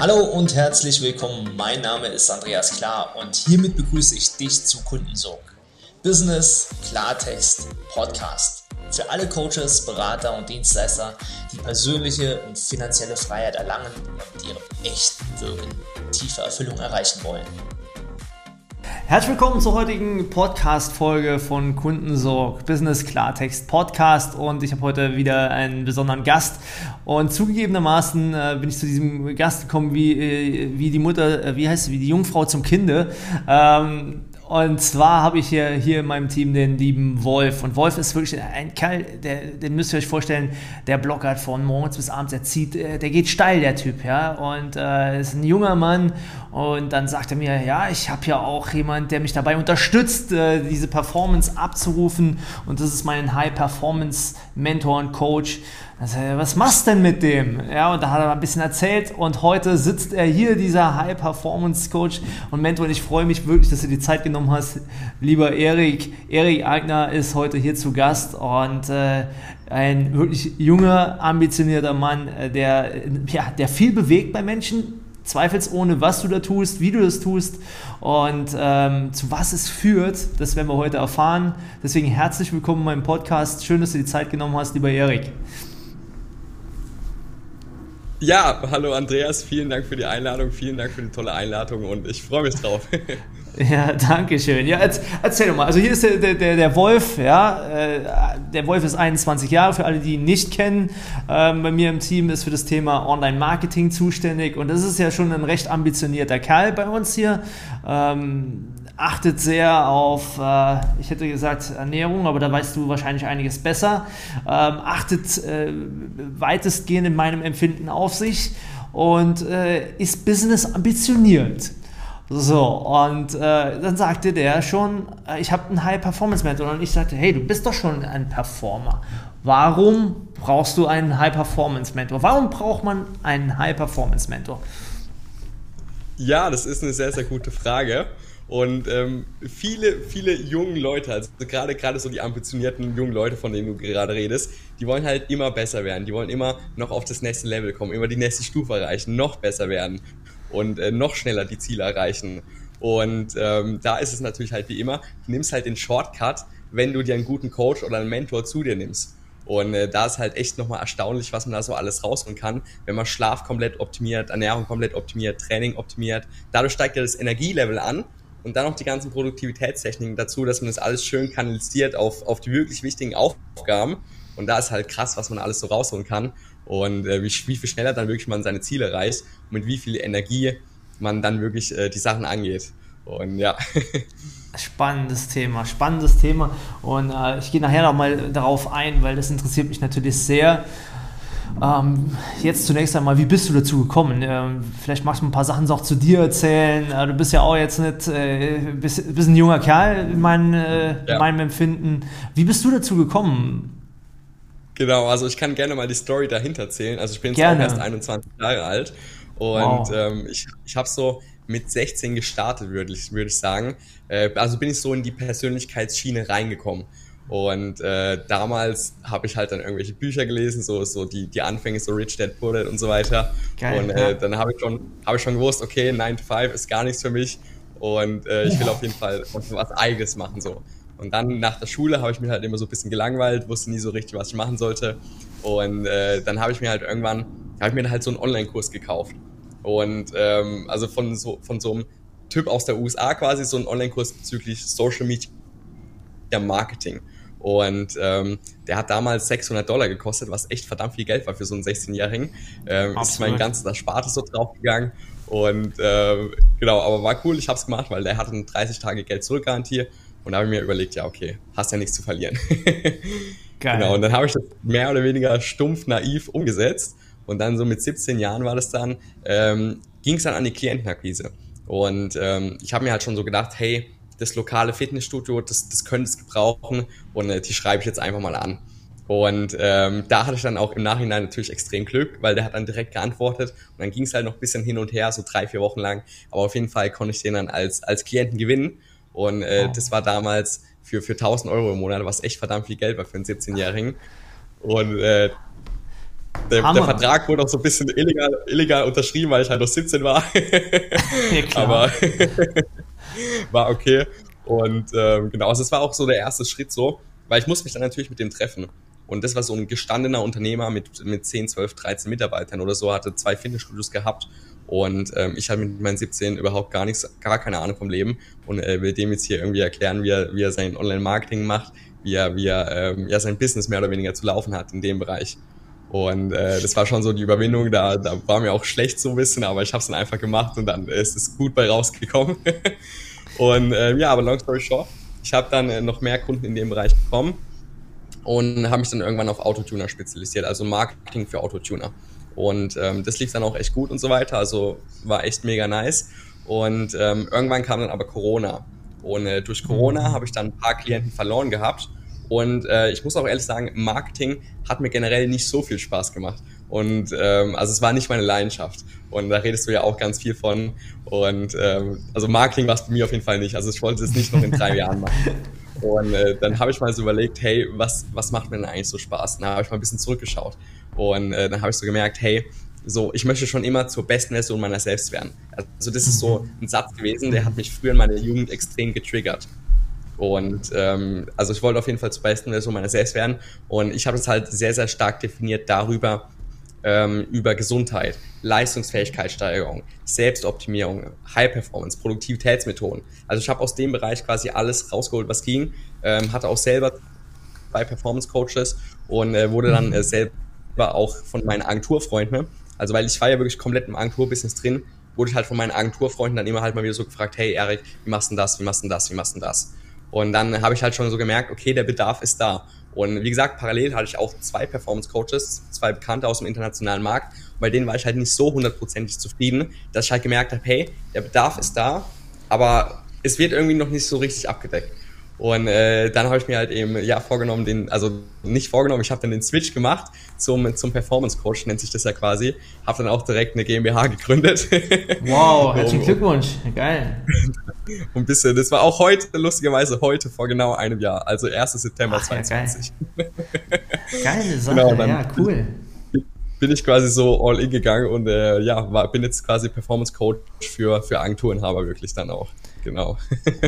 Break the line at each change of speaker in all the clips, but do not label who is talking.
Hallo und herzlich willkommen. Mein Name ist Andreas Klar und hiermit begrüße ich dich zu Kundensorg. Business Klartext Podcast. Für alle Coaches, Berater und Dienstleister, die persönliche und finanzielle Freiheit erlangen und ihrem echten Wirken tiefe Erfüllung erreichen wollen.
Herzlich willkommen zur heutigen Podcast-Folge von Kundensorg Business Klartext Podcast und ich habe heute wieder einen besonderen Gast und zugegebenermaßen äh, bin ich zu diesem Gast gekommen wie, äh, wie die Mutter, äh, wie heißt sie, wie die Jungfrau zum Kinde. Ähm, und zwar habe ich hier, hier in meinem Team den lieben Wolf. Und Wolf ist wirklich ein Kerl, der, den müsst ihr euch vorstellen, der blockert von morgens bis abends, der zieht, äh, der geht steil, der Typ, ja. Und äh, ist ein junger Mann. Und dann sagt er mir, ja, ich habe ja auch jemand, der mich dabei unterstützt, äh, diese Performance abzurufen. Und das ist mein High-Performance-Mentor und Coach. Also, was machst du denn mit dem? Ja, und da hat er ein bisschen erzählt und heute sitzt er hier, dieser High-Performance-Coach und Mentor und ich freue mich wirklich, dass du die Zeit genommen hast. Lieber Erik, Erik Eigner ist heute hier zu Gast und äh, ein wirklich junger, ambitionierter Mann, äh, der, ja, der viel bewegt bei Menschen, zweifelsohne, was du da tust, wie du das tust und ähm, zu was es führt, das werden wir heute erfahren. Deswegen herzlich willkommen in meinem Podcast. Schön, dass du die Zeit genommen hast, lieber Erik.
Ja, hallo Andreas, vielen Dank für die Einladung, vielen Dank für die tolle Einladung und ich freue mich drauf.
Ja, danke schön. Ja, erzähl doch mal. Also hier ist der, der, der Wolf, ja. Äh, der Wolf ist 21 Jahre, für alle, die ihn nicht kennen. Ähm, bei mir im Team ist für das Thema Online-Marketing zuständig und das ist ja schon ein recht ambitionierter Kerl bei uns hier. Achtet sehr auf, äh, ich hätte gesagt Ernährung, aber da weißt du wahrscheinlich einiges besser. Ähm, achtet äh, weitestgehend in meinem Empfinden auf sich und äh, ist business ambitioniert. So, und äh, dann sagte der schon, äh, ich habe einen High-Performance-Mentor. Und ich sagte, hey, du bist doch schon ein Performer. Warum brauchst du einen High-Performance-Mentor? Warum braucht man einen High-Performance-Mentor?
Ja, das ist eine sehr, sehr gute Frage. Und ähm, viele, viele junge Leute, also gerade gerade so die ambitionierten jungen Leute, von denen du gerade redest, die wollen halt immer besser werden. Die wollen immer noch auf das nächste Level kommen, immer die nächste Stufe erreichen, noch besser werden und äh, noch schneller die Ziele erreichen. Und ähm, da ist es natürlich halt wie immer, du nimmst halt den Shortcut, wenn du dir einen guten Coach oder einen Mentor zu dir nimmst. Und äh, da ist halt echt nochmal erstaunlich, was man da so alles rausholen kann, wenn man Schlaf komplett optimiert, Ernährung komplett optimiert, Training optimiert. Dadurch steigt ja das Energielevel an und dann noch die ganzen Produktivitätstechniken dazu, dass man das alles schön kanalisiert auf, auf die wirklich wichtigen Aufgaben. Und da ist halt krass, was man alles so rausholen kann und äh, wie, wie viel schneller dann wirklich man seine Ziele erreicht und mit wie viel Energie man dann wirklich äh, die Sachen angeht. Und ja.
Spannendes Thema, spannendes Thema. Und äh, ich gehe nachher nochmal darauf ein, weil das interessiert mich natürlich sehr. Ähm, jetzt zunächst einmal, wie bist du dazu gekommen? Ähm, vielleicht magst du ein paar Sachen auch zu dir erzählen. Äh, du bist ja auch jetzt nicht, äh, bist, bist ein junger Kerl in, mein, äh, ja. in meinem Empfinden. Wie bist du dazu gekommen?
Genau, also ich kann gerne mal die Story dahinter erzählen. Also ich bin jetzt auch erst 21 Jahre alt und wow. ähm, ich, ich habe so mit 16 gestartet, würde ich, würd ich sagen. Äh, also bin ich so in die Persönlichkeitsschiene reingekommen. Und äh, damals habe ich halt dann irgendwelche Bücher gelesen, so, so die, die Anfänge, so Rich Dad Poor Dad und so weiter. Geil, und äh, ja. dann habe ich, schon hab ich schon gewusst, okay, 9 to 5 ist gar nichts für mich. Und äh, ich will auf jeden Fall was Eigenes machen. so. Und dann nach der Schule habe ich mich halt immer so ein bisschen gelangweilt, wusste nie so richtig, was ich machen sollte. Und äh, dann habe ich mir halt irgendwann, habe ich mir halt so einen Online-Kurs gekauft. Und ähm, also von so, von so einem Typ aus der USA quasi, so einen Online-Kurs bezüglich Social Media Marketing. Und ähm, der hat damals 600 Dollar gekostet, was echt verdammt viel Geld war für so einen 16-Jährigen. Ähm, ist mein ganzes Erspartes so draufgegangen. Und äh, genau, aber war cool, ich habe es gemacht, weil der hatte eine 30 Tage Geld zurückgarantie. Und da habe ich mir überlegt, ja, okay, hast ja nichts zu verlieren. Geil. Genau, und dann habe ich das mehr oder weniger stumpf, naiv umgesetzt. Und dann so mit 17 Jahren war das dann, ähm, ging es dann an die Klientenakquise. Und ähm, ich habe mir halt schon so gedacht, hey, das lokale Fitnessstudio, das, das könnte es gebrauchen und äh, die schreibe ich jetzt einfach mal an. Und ähm, da hatte ich dann auch im Nachhinein natürlich extrem Glück, weil der hat dann direkt geantwortet und dann ging es halt noch ein bisschen hin und her, so drei, vier Wochen lang. Aber auf jeden Fall konnte ich den dann als, als Klienten gewinnen. Und äh, wow. das war damals für, für 1000 Euro im Monat, was echt verdammt viel Geld war für einen 17-Jährigen. Und äh, der, der, Vertrag wurde auch so ein bisschen illegal, illegal unterschrieben, weil ich halt noch 17 war. ja, klar. Aber war okay. Und ähm, genau, also es war auch so der erste Schritt so, weil ich muss mich dann natürlich mit dem treffen. Und das war so ein gestandener Unternehmer mit, mit 10, 12, 13 Mitarbeitern oder so, hatte zwei Fitnessstudios gehabt. Und ähm, ich hatte mit meinen 17 überhaupt gar nichts, gar keine Ahnung vom Leben und äh, will dem jetzt hier irgendwie erklären, wie er, wie er sein Online-Marketing macht, wie er, wie er ähm, ja, sein Business mehr oder weniger zu laufen hat in dem Bereich. Und äh, das war schon so die Überwindung, da, da war mir auch schlecht so ein bisschen, aber ich habe es dann einfach gemacht und dann ist es gut bei rausgekommen. und äh, ja, aber long story short, ich habe dann äh, noch mehr Kunden in dem Bereich bekommen und habe mich dann irgendwann auf Autotuner spezialisiert, also Marketing für Autotuner. Und ähm, das lief dann auch echt gut und so weiter, also war echt mega nice. Und ähm, irgendwann kam dann aber Corona. Und äh, durch Corona habe ich dann ein paar Klienten verloren gehabt. Und äh, ich muss auch ehrlich sagen, Marketing hat mir generell nicht so viel Spaß gemacht. Und ähm, also es war nicht meine Leidenschaft. Und da redest du ja auch ganz viel von. Und ähm, also Marketing war es bei mir auf jeden Fall nicht. Also ich wollte es nicht noch in drei Jahren machen. Und äh, dann habe ich mal so überlegt, hey, was, was macht mir denn eigentlich so Spaß? Und dann habe ich mal ein bisschen zurückgeschaut. Und äh, dann habe ich so gemerkt, hey, so, ich möchte schon immer zur besten Version meiner selbst werden. Also das ist so ein Satz gewesen, der hat mich früher in meiner Jugend extrem getriggert. Und ähm, also ich wollte auf jeden Fall zur besten Version meiner selbst werden. Und ich habe es halt sehr, sehr stark definiert darüber, ähm, über Gesundheit, Leistungsfähigkeitssteigerung, Selbstoptimierung, High Performance, Produktivitätsmethoden. Also ich habe aus dem Bereich quasi alles rausgeholt, was ging. Ähm, hatte auch selber zwei Performance Coaches und äh, wurde dann äh, selber auch von meinen Agenturfreunden, also weil ich war ja wirklich komplett im Agenturbusiness drin, wurde ich halt von meinen Agenturfreunden dann immer halt mal wieder so gefragt, hey Erik, wie machst du denn das, wie machst du denn das, wie machst du denn das? Und dann habe ich halt schon so gemerkt, okay, der Bedarf ist da. Und wie gesagt, parallel hatte ich auch zwei Performance Coaches, zwei Bekannte aus dem internationalen Markt. Und bei denen war ich halt nicht so hundertprozentig zufrieden, dass ich halt gemerkt habe, hey, der Bedarf ist da, aber es wird irgendwie noch nicht so richtig abgedeckt. Und äh, dann habe ich mir halt eben ja vorgenommen, den, also nicht vorgenommen, ich habe dann den Switch gemacht zum, zum Performance Coach, nennt sich das ja quasi. Habe dann auch direkt eine GmbH gegründet.
Wow, herzlichen Glückwunsch, geil.
Und bisschen, das war auch heute, lustigerweise heute vor genau einem Jahr, also 1. September Ach, 2020.
Ja, geil. Geile Sache, genau, ja, cool.
Bin ich quasi so all in gegangen und äh, ja, war, bin jetzt quasi Performance Coach für, für Agenturenhaber wirklich dann auch genau.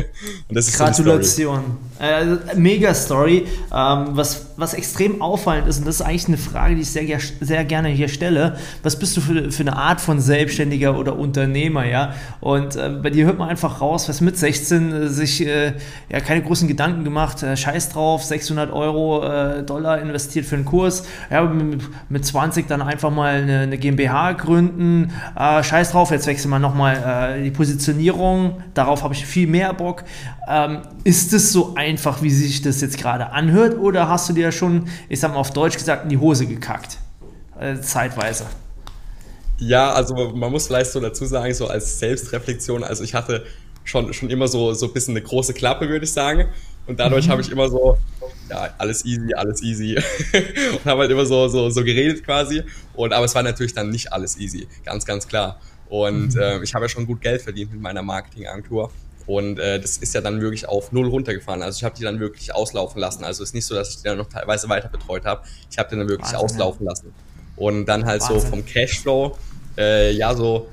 Gratulation. So äh, mega Story. Ähm, was, was extrem auffallend ist, und das ist eigentlich eine Frage, die ich sehr, sehr gerne hier stelle. Was bist du für, für eine Art von Selbstständiger oder Unternehmer, ja? Und äh, bei dir hört man einfach raus, was mit 16 äh, sich äh, ja keine großen Gedanken gemacht, äh, scheiß drauf, 600 Euro, äh, Dollar investiert für einen Kurs, ja, mit, mit 20 dann einfach mal eine, eine GmbH gründen, scheiß drauf, jetzt wechseln wir nochmal die Positionierung, darauf habe habe ich viel mehr Bock. Ähm, ist es so einfach, wie sich das jetzt gerade anhört, oder hast du dir schon, ich sag mal auf Deutsch gesagt, in die Hose gekackt? Äh, zeitweise.
Ja, also man muss vielleicht so dazu sagen, so als Selbstreflexion, also ich hatte schon, schon immer so, so ein bisschen eine große Klappe, würde ich sagen. Und dadurch mhm. habe ich immer so, ja, alles easy, alles easy. und habe halt immer so, so, so geredet quasi. Und, aber es war natürlich dann nicht alles easy, ganz, ganz klar. Und mhm. äh, ich habe ja schon gut Geld verdient mit meiner Marketingagentur. Und äh, das ist ja dann wirklich auf null runtergefahren. Also ich habe die dann wirklich auslaufen lassen. Also es ist nicht so, dass ich die dann noch teilweise weiter betreut habe. Ich habe die dann wirklich Wahnsinn, auslaufen ja. lassen. Und dann halt Wahnsinn. so vom Cashflow, äh, ja, so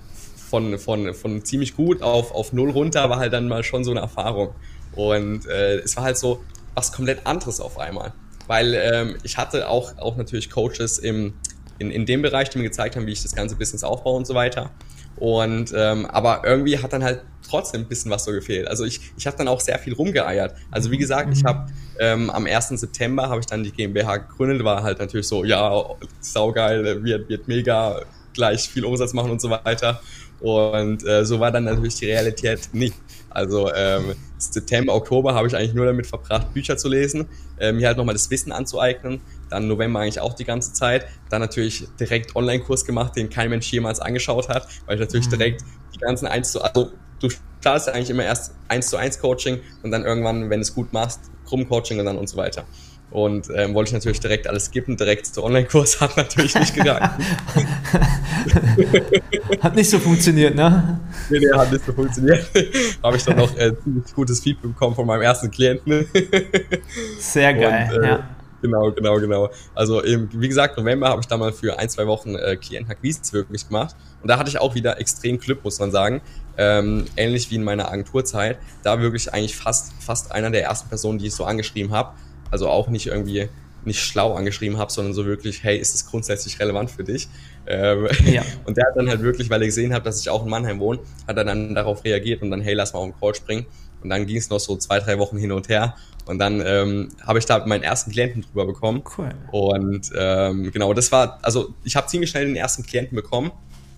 von, von, von ziemlich gut auf, auf null runter war halt dann mal schon so eine Erfahrung. Und äh, es war halt so was komplett anderes auf einmal. Weil ähm, ich hatte auch, auch natürlich Coaches im, in, in dem Bereich, die mir gezeigt haben, wie ich das ganze Business aufbaue und so weiter. Und ähm, aber irgendwie hat dann halt trotzdem ein bisschen was so gefehlt. Also ich, ich habe dann auch sehr viel rumgeeiert. Also wie gesagt, ich mhm. habe ähm, am 1. September habe ich dann die GmbH gegründet, war halt natürlich so, ja, saugeil, wird, wird mega gleich viel Umsatz machen und so weiter. Und äh, so war dann natürlich die Realität nicht. Also ähm, September, Oktober habe ich eigentlich nur damit verbracht, Bücher zu lesen, äh, mir halt nochmal das Wissen anzueignen. Dann November eigentlich auch die ganze Zeit. Dann natürlich direkt Online-Kurs gemacht, den kein Mensch jemals angeschaut hat, weil ich natürlich mhm. direkt die ganzen 1 zu, also du startest ja eigentlich immer erst 1 zu 1 Coaching und dann irgendwann, wenn du es gut machst, Gruppen-Coaching und dann und so weiter. Und ähm, wollte ich natürlich direkt alles skippen, direkt zu Online-Kurs, hat natürlich nicht gegangen.
hat nicht so funktioniert, ne?
Nee, nee, hat nicht so funktioniert. Habe ich dann noch äh, ziemlich gutes Feedback bekommen von meinem ersten Klienten.
Sehr geil, und, äh, ja.
Genau, genau, genau. Also eben, wie gesagt, November habe ich da mal für ein, zwei Wochen äh, Klientenakquise wirklich gemacht. Und da hatte ich auch wieder extrem Glück, muss man sagen. Ähm, ähnlich wie in meiner Agenturzeit. Da wirklich eigentlich fast, fast einer der ersten Personen, die ich so angeschrieben habe. Also auch nicht irgendwie nicht schlau angeschrieben habe, sondern so wirklich, hey, ist das grundsätzlich relevant für dich? Ähm, ja. Und der hat dann halt wirklich, weil er gesehen hat, dass ich auch in Mannheim wohne, hat er dann darauf reagiert und dann, hey, lass mal auf den Call springen. Und dann ging es noch so zwei, drei Wochen hin und her. Und dann ähm, habe ich da meinen ersten Klienten drüber bekommen. Cool. Und ähm, genau, das war, also ich habe ziemlich schnell den ersten Klienten bekommen.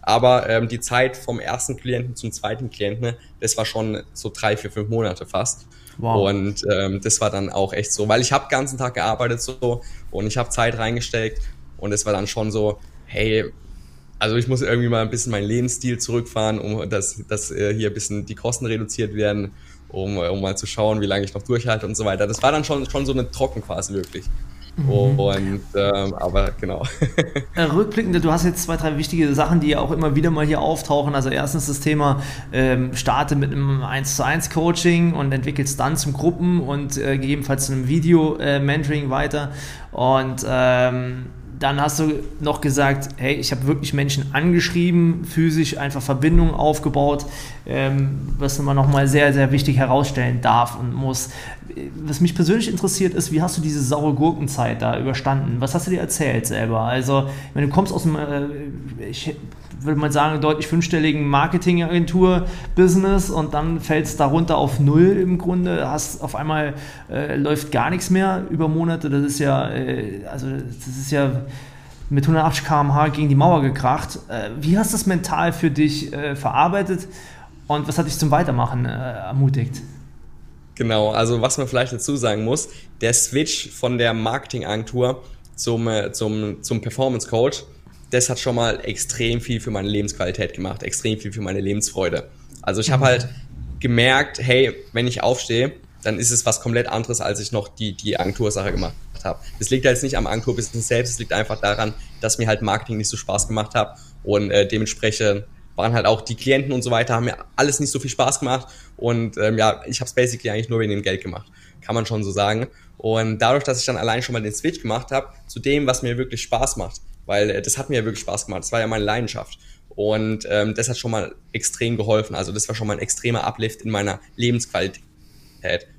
Aber ähm, die Zeit vom ersten Klienten zum zweiten Klienten, das war schon so drei, vier, fünf Monate fast. Wow. Und ähm, das war dann auch echt so, weil ich habe ganzen Tag gearbeitet so und ich habe Zeit reingesteckt und es war dann schon so, hey, also ich muss irgendwie mal ein bisschen meinen Lebensstil zurückfahren, um dass, dass äh, hier ein bisschen die Kosten reduziert werden um, um mal zu schauen, wie lange ich noch durchhalte und so weiter. Das war dann schon, schon so eine Trockenphase wirklich. Mhm. Und ähm, aber genau.
Äh, rückblickend, du hast jetzt zwei, drei wichtige Sachen, die ja auch immer wieder mal hier auftauchen. Also erstens das Thema, ähm, starte mit einem 1 zu 1 Coaching und entwickelst dann zum Gruppen und äh, gegebenenfalls zu einem Video-Mentoring äh, weiter. Und ähm, dann hast du noch gesagt, hey, ich habe wirklich Menschen angeschrieben, physisch einfach Verbindungen aufgebaut, ähm, was man nochmal sehr, sehr wichtig herausstellen darf und muss. Was mich persönlich interessiert ist, wie hast du diese saure Gurkenzeit da überstanden? Was hast du dir erzählt selber? Also, wenn du kommst aus dem, äh, ich würde man sagen, deutlich fünfstelligen Marketingagentur-Business und dann fällt es darunter auf null im Grunde. Hast auf einmal äh, läuft gar nichts mehr über Monate. Das ist ja, äh, also das ist ja mit 180 km/h gegen die Mauer gekracht. Äh, wie hast du das mental für dich äh, verarbeitet und was hat dich zum Weitermachen äh, ermutigt?
Genau, also was man vielleicht dazu sagen muss, der Switch von der Marketingagentur zum, äh, zum, zum Performance Coach das hat schon mal extrem viel für meine Lebensqualität gemacht, extrem viel für meine Lebensfreude. Also ich habe halt gemerkt, hey, wenn ich aufstehe, dann ist es was komplett anderes, als ich noch die, die Agentursache gemacht habe. Das liegt jetzt nicht am Agenturbusiness selbst, es liegt einfach daran, dass mir halt Marketing nicht so Spaß gemacht hat und äh, dementsprechend waren halt auch die Klienten und so weiter, haben mir alles nicht so viel Spaß gemacht und ähm, ja, ich habe es basically eigentlich nur wegen dem Geld gemacht, kann man schon so sagen. Und dadurch, dass ich dann allein schon mal den Switch gemacht habe zu dem, was mir wirklich Spaß macht, weil äh, das hat mir ja wirklich Spaß gemacht. Das war ja meine Leidenschaft. Und ähm, das hat schon mal extrem geholfen. Also das war schon mal ein extremer Uplift in meiner Lebensqualität.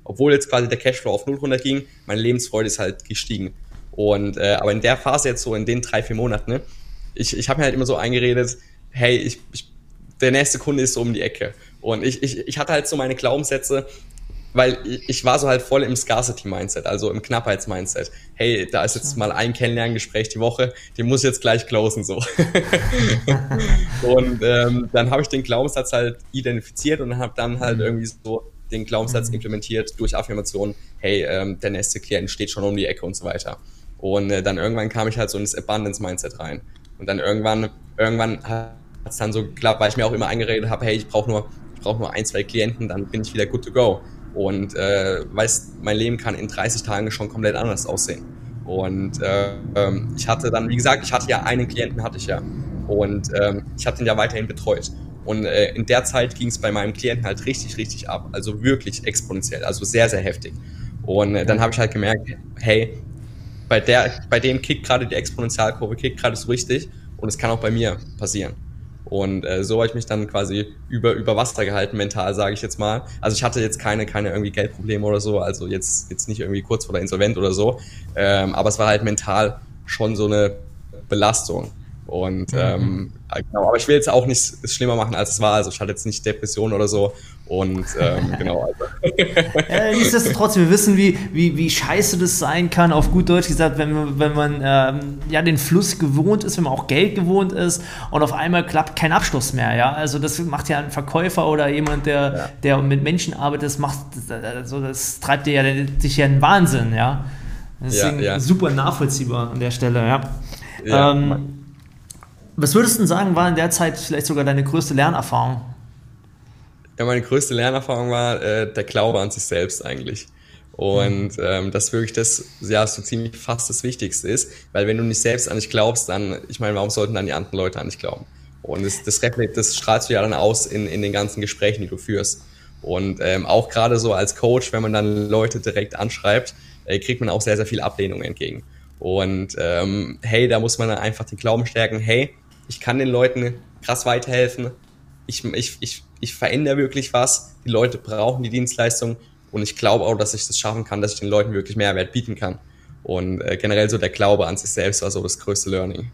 Obwohl jetzt quasi der Cashflow auf null runterging, meine Lebensfreude ist halt gestiegen. Und äh, aber in der Phase jetzt so in den drei, vier Monaten, ne, ich, ich habe mir halt immer so eingeredet, hey, ich, ich, der nächste Kunde ist so um die Ecke. Und ich, ich, ich hatte halt so meine Glaubenssätze, weil ich war so halt voll im Scarcity-Mindset, also im Knappheits-Mindset. Hey, da ist jetzt mal ein Kennenlerngespräch die Woche, den muss ich jetzt gleich closen so. und ähm, dann habe ich den Glaubenssatz halt identifiziert und habe dann halt mhm. irgendwie so den Glaubenssatz mhm. implementiert durch Affirmationen, hey, ähm, der nächste Klient steht schon um die Ecke und so weiter. Und äh, dann irgendwann kam ich halt so ins Abundance-Mindset rein. Und dann irgendwann, irgendwann hat es dann so geklappt, weil ich mir auch immer eingeredet habe, hey, ich brauche nur, ich brauche nur ein, zwei Klienten, dann bin ich wieder good to go. Und äh, weiß, mein Leben kann in 30 Tagen schon komplett anders aussehen. Und äh, ähm, ich hatte dann, wie gesagt, ich hatte ja einen Klienten, hatte ich ja. Und ähm, ich habe den ja weiterhin betreut. Und äh, in der Zeit ging es bei meinem Klienten halt richtig, richtig ab. Also wirklich exponentiell, also sehr, sehr heftig. Und äh, dann habe ich halt gemerkt, hey, bei, der, bei dem kickt gerade die Exponentialkurve, kickt gerade so richtig. Und es kann auch bei mir passieren. Und äh, so habe ich mich dann quasi über, über Wasser gehalten, mental, sage ich jetzt mal. Also ich hatte jetzt keine, keine irgendwie Geldprobleme oder so, also jetzt, jetzt nicht irgendwie kurz vor der Insolvent oder so. Ähm, aber es war halt mental schon so eine Belastung. Und mhm. ähm, genau, aber ich will jetzt auch nicht es schlimmer machen, als es war. Also ich hatte jetzt nicht Depression oder so. Und ähm, genau. Also.
äh, nichtsdestotrotz, wir wissen, wie, wie, wie scheiße das sein kann, auf gut Deutsch gesagt, wenn man, wenn man ähm, ja, den Fluss gewohnt ist, wenn man auch Geld gewohnt ist und auf einmal klappt kein Abschluss mehr. Ja? Also das macht ja ein Verkäufer oder jemand, der, ja. der mit Menschen arbeitet, das macht also das treibt dir ja sich ja einen Wahnsinn, ja. Deswegen ja, ja. super nachvollziehbar an der Stelle, ja. ja ähm, was würdest du sagen, war in der Zeit vielleicht sogar deine größte Lernerfahrung?
Ja, meine größte Lernerfahrung war äh, der Glaube an sich selbst eigentlich. Und mhm. ähm, das wirklich das, ja, so ziemlich fast das Wichtigste ist. Weil wenn du nicht selbst an dich glaubst, dann, ich meine, warum sollten dann die anderen Leute an dich glauben? Und das, das, das strahlst du ja dann aus in, in den ganzen Gesprächen, die du führst. Und ähm, auch gerade so als Coach, wenn man dann Leute direkt anschreibt, äh, kriegt man auch sehr, sehr viel Ablehnung entgegen. Und ähm, hey, da muss man dann einfach den Glauben stärken, hey, ich kann den Leuten krass weiterhelfen, ich, ich, ich, ich verändere wirklich was, die Leute brauchen die Dienstleistung und ich glaube auch, dass ich das schaffen kann, dass ich den Leuten wirklich Mehrwert bieten kann. Und äh, generell so der Glaube an sich selbst war so das größte Learning.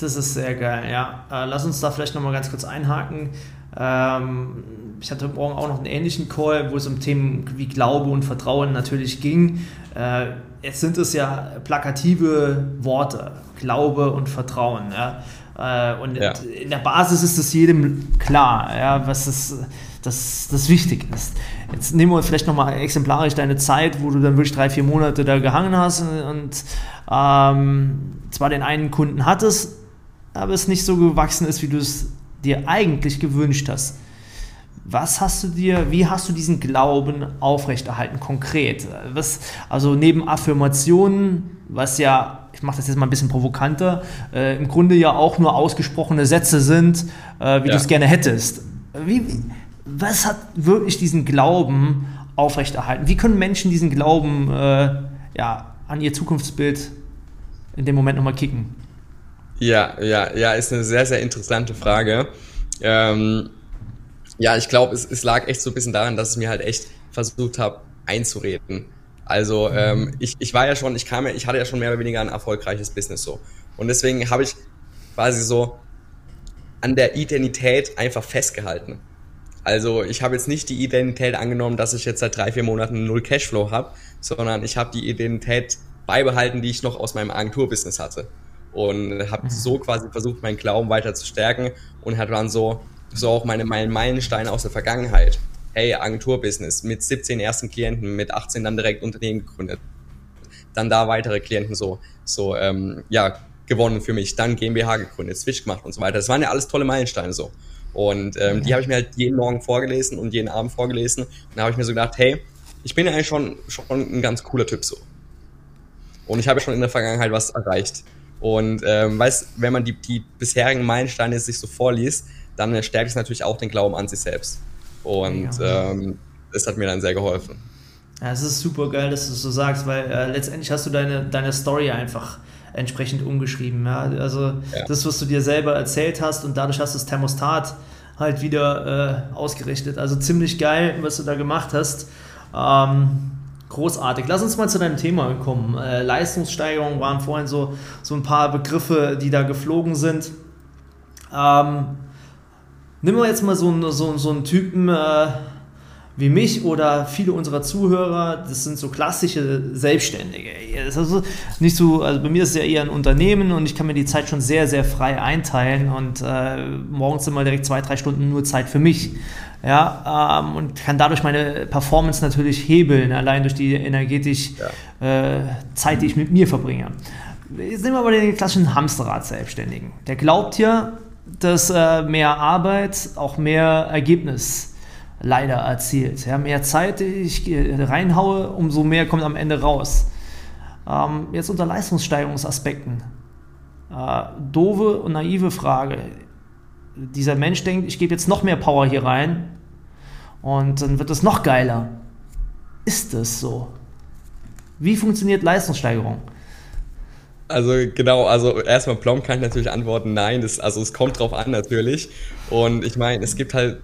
Das ist sehr geil, ja. Äh, lass uns da vielleicht nochmal ganz kurz einhaken. Ähm, ich hatte morgen auch noch einen ähnlichen Call, wo es um Themen wie Glaube und Vertrauen natürlich ging. Äh, jetzt sind es ja plakative Worte, Glaube und Vertrauen. Ja. Äh, und ja. in der Basis ist es jedem klar, ja, was es, das, das wichtig ist. Jetzt nehmen wir vielleicht nochmal exemplarisch deine Zeit, wo du dann wirklich drei, vier Monate da gehangen hast und ähm, zwar den einen Kunden hattest, aber es nicht so gewachsen ist, wie du es dir eigentlich gewünscht hast. Was hast du dir, wie hast du diesen Glauben aufrechterhalten, konkret? Was, also neben Affirmationen, was ja, ich mache das jetzt mal ein bisschen provokanter, äh, im Grunde ja auch nur ausgesprochene Sätze sind, äh, wie ja. du es gerne hättest. Wie, was hat wirklich diesen Glauben aufrechterhalten? Wie können Menschen diesen Glauben äh, ja, an ihr Zukunftsbild in dem Moment nochmal kicken?
Ja, ja, ja, ist eine sehr, sehr interessante Frage. Ähm, ja, ich glaube, es, es lag echt so ein bisschen daran, dass ich mir halt echt versucht habe einzureden. Also ähm, ich, ich war ja schon, ich kam ja, ich hatte ja schon mehr oder weniger ein erfolgreiches Business so. Und deswegen habe ich quasi so an der Identität einfach festgehalten. Also ich habe jetzt nicht die Identität angenommen, dass ich jetzt seit drei, vier Monaten null Cashflow habe, sondern ich habe die Identität beibehalten, die ich noch aus meinem Agenturbusiness hatte und habe mhm. so quasi versucht, meinen Glauben weiter zu stärken und hat dann so, so auch meine, meine Meilensteine aus der Vergangenheit. Hey, Agenturbusiness mit 17 ersten Klienten, mit 18 dann direkt Unternehmen gegründet. Dann da weitere Klienten so, so ähm, ja, gewonnen für mich. Dann GmbH gegründet, Switch gemacht und so weiter. Das waren ja alles tolle Meilensteine so. Und ähm, die habe ich mir halt jeden Morgen vorgelesen und jeden Abend vorgelesen. Und da habe ich mir so gedacht, hey, ich bin ja eigentlich schon, schon ein ganz cooler Typ so. Und ich habe ja schon in der Vergangenheit was erreicht. Und ähm, weißt, wenn man die, die bisherigen Meilensteine sich so vorliest, dann stärkt es natürlich auch den Glauben an sich selbst. Und ja. ähm, das hat mir dann sehr geholfen.
Ja, es ist super geil, dass du es so sagst, weil äh, letztendlich hast du deine, deine Story einfach entsprechend umgeschrieben. Ja? Also ja. das, was du dir selber erzählt hast und dadurch hast du das Thermostat halt wieder äh, ausgerichtet. Also ziemlich geil, was du da gemacht hast. Ähm, Großartig. Lass uns mal zu deinem Thema kommen. Äh, Leistungssteigerung waren vorhin so, so ein paar Begriffe, die da geflogen sind. Ähm, nimm mal jetzt mal so, so, so einen Typen äh, wie mich oder viele unserer Zuhörer. Das sind so klassische Selbstständige. Also nicht so, also bei mir ist es ja eher ein Unternehmen und ich kann mir die Zeit schon sehr, sehr frei einteilen und äh, morgens immer direkt zwei, drei Stunden nur Zeit für mich ja, ähm, und kann dadurch meine Performance natürlich hebeln, allein durch die energetisch ja. äh, Zeit, die ich mit mir verbringe. Jetzt nehmen wir aber den klassischen Hamsterrad-Selbstständigen. Der glaubt ja, dass äh, mehr Arbeit auch mehr Ergebnis leider erzielt. Ja, mehr Zeit, die ich reinhaue, umso mehr kommt am Ende raus. Ähm, jetzt unter Leistungssteigerungsaspekten. Äh, doofe und naive Frage dieser Mensch denkt, ich gebe jetzt noch mehr Power hier rein und dann wird es noch geiler. Ist es so? Wie funktioniert Leistungssteigerung?
Also genau, also erstmal plomb kann ich natürlich antworten, nein, das, also es kommt drauf an natürlich. Und ich meine, es gibt halt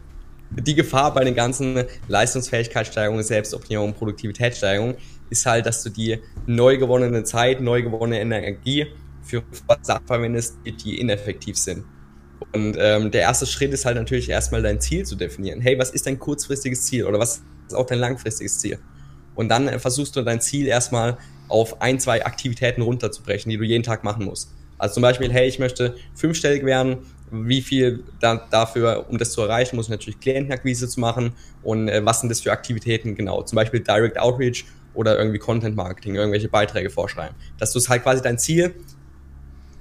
die Gefahr bei den ganzen Leistungsfähigkeitssteigerungen, Selbstoptimierung, Produktivitätssteigerung, ist halt, dass du die neu gewonnene Zeit, neu gewonnene Energie für Sachen verwendest, die ineffektiv sind. Und ähm, der erste Schritt ist halt natürlich erstmal dein Ziel zu definieren. Hey, was ist dein kurzfristiges Ziel oder was ist auch dein langfristiges Ziel? Und dann äh, versuchst du dein Ziel erstmal auf ein, zwei Aktivitäten runterzubrechen, die du jeden Tag machen musst. Also zum Beispiel, hey, ich möchte fünfstellig werden. Wie viel da, dafür, um das zu erreichen, muss ich natürlich Klientenakquise zu machen und äh, was sind das für Aktivitäten genau? Zum Beispiel Direct Outreach oder irgendwie Content Marketing, irgendwelche Beiträge vorschreiben. Dass du es halt quasi dein Ziel,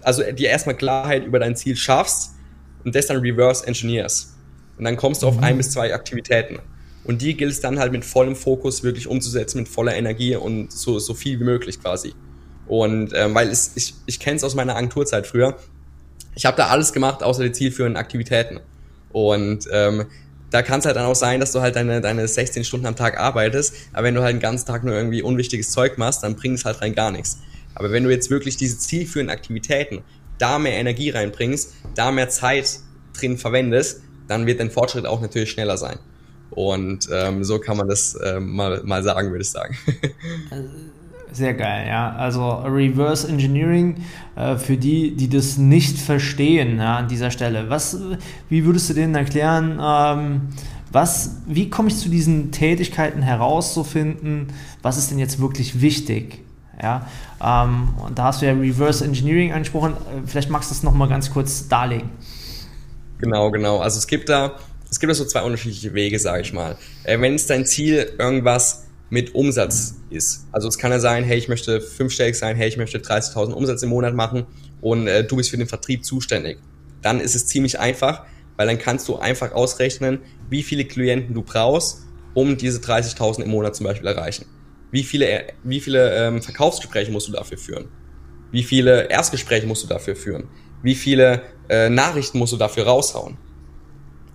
also dir erstmal Klarheit über dein Ziel schaffst und das dann reverse engineers. Und dann kommst du auf mhm. ein bis zwei Aktivitäten. Und die gilt es dann halt mit vollem Fokus wirklich umzusetzen, mit voller Energie und so, so viel wie möglich quasi. Und ähm, weil es, ich, ich kenne es aus meiner Agenturzeit früher. Ich habe da alles gemacht, außer die zielführenden Aktivitäten. Und ähm, da kann es halt dann auch sein, dass du halt deine, deine 16 Stunden am Tag arbeitest, aber wenn du halt den ganzen Tag nur irgendwie unwichtiges Zeug machst, dann bringt es halt rein gar nichts. Aber wenn du jetzt wirklich diese zielführenden Aktivitäten, da mehr Energie reinbringst, da mehr Zeit drin verwendest, dann wird dein Fortschritt auch natürlich schneller sein. Und ähm, so kann man das ähm, mal, mal sagen, würde ich sagen.
Sehr geil, ja. Also Reverse Engineering äh, für die, die das nicht verstehen ja, an dieser Stelle. Was, wie würdest du denen erklären, ähm, was, wie komme ich zu diesen Tätigkeiten herauszufinden, was ist denn jetzt wirklich wichtig? Ja, ähm, und da hast du ja Reverse Engineering angesprochen. Äh, vielleicht magst du das nochmal ganz kurz darlegen.
Genau, genau. Also es gibt da, es gibt da so zwei unterschiedliche Wege, sage ich mal. Äh, wenn es dein Ziel irgendwas mit Umsatz ist. Also es kann ja sein, hey, ich möchte fünfstellig sein, hey, ich möchte 30.000 Umsatz im Monat machen und äh, du bist für den Vertrieb zuständig. Dann ist es ziemlich einfach, weil dann kannst du einfach ausrechnen, wie viele Klienten du brauchst, um diese 30.000 im Monat zum Beispiel erreichen. Wie viele, wie viele ähm, Verkaufsgespräche musst du dafür führen? Wie viele Erstgespräche musst du dafür führen? Wie viele äh, Nachrichten musst du dafür raushauen?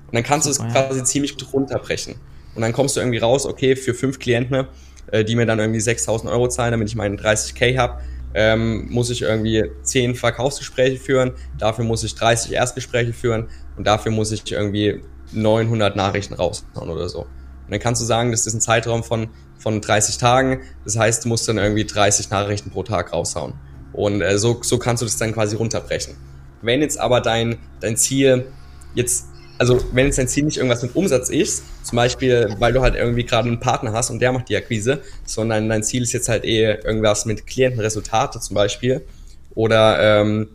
Und dann kannst du es quasi ziemlich gut runterbrechen. Und dann kommst du irgendwie raus, okay, für fünf Klienten, äh, die mir dann irgendwie 6000 Euro zahlen, damit ich meinen 30k habe, ähm, muss ich irgendwie zehn Verkaufsgespräche führen, dafür muss ich 30 Erstgespräche führen und dafür muss ich irgendwie 900 Nachrichten raushauen oder so. Und dann kannst du sagen, das ist ein Zeitraum von, von 30 Tagen, das heißt, du musst dann irgendwie 30 Nachrichten pro Tag raushauen. Und äh, so, so kannst du das dann quasi runterbrechen. Wenn jetzt aber dein, dein Ziel jetzt also wenn jetzt dein Ziel nicht irgendwas mit Umsatz ist, zum Beispiel, weil du halt irgendwie gerade einen Partner hast und der macht die Akquise, sondern dein Ziel ist jetzt halt eher irgendwas mit Klientenresultate zum Beispiel oder ähm,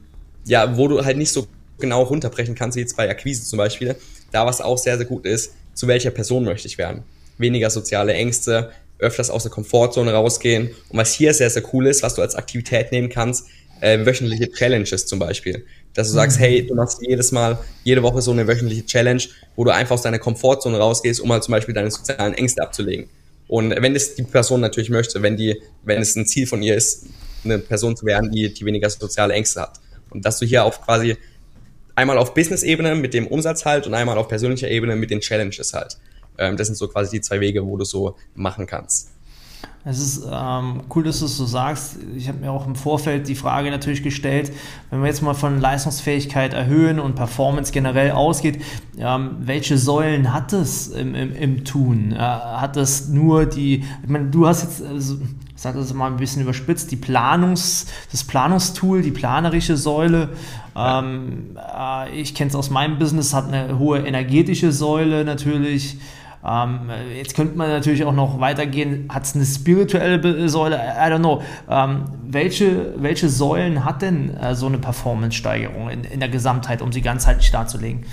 ja, wo du halt nicht so genau runterbrechen kannst, wie jetzt bei Akquise zum Beispiel, da was auch sehr, sehr gut ist, zu welcher Person möchte ich werden. Weniger soziale Ängste, öfters aus der Komfortzone rausgehen. Und was hier sehr, sehr cool ist, was du als Aktivität nehmen kannst, äh, wöchentliche Challenges zum Beispiel. Dass du sagst, mhm. hey, du machst jedes Mal, jede Woche so eine wöchentliche Challenge, wo du einfach aus deiner Komfortzone rausgehst, um halt zum Beispiel deine sozialen Ängste abzulegen. Und wenn es die Person natürlich möchte, wenn die, wenn es ein Ziel von ihr ist, eine Person zu werden, die, die weniger soziale Ängste hat. Und dass du hier auf quasi einmal auf Business-Ebene mit dem Umsatz halt und einmal auf persönlicher Ebene mit den Challenges halt. Ähm, das sind so quasi die zwei Wege, wo du so machen kannst.
Es ist ähm, cool, dass du es so sagst. Ich habe mir auch im Vorfeld die Frage natürlich gestellt, wenn wir jetzt mal von Leistungsfähigkeit erhöhen und Performance generell ausgeht, ähm, welche Säulen hat es im, im, im Tun? Äh, hat es nur die, ich meine, du hast jetzt, also, sage das mal ein bisschen überspitzt, die Planungs, das Planungstool, die planerische Säule. Ähm, äh, ich kenne es aus meinem Business, hat eine hohe energetische Säule natürlich. Ähm, jetzt könnte man natürlich auch noch weitergehen. Hat es eine spirituelle Säule? I don't know. Ähm, welche, welche Säulen hat denn äh, so eine Performance-Steigerung in, in der Gesamtheit, um sie ganzheitlich darzulegen?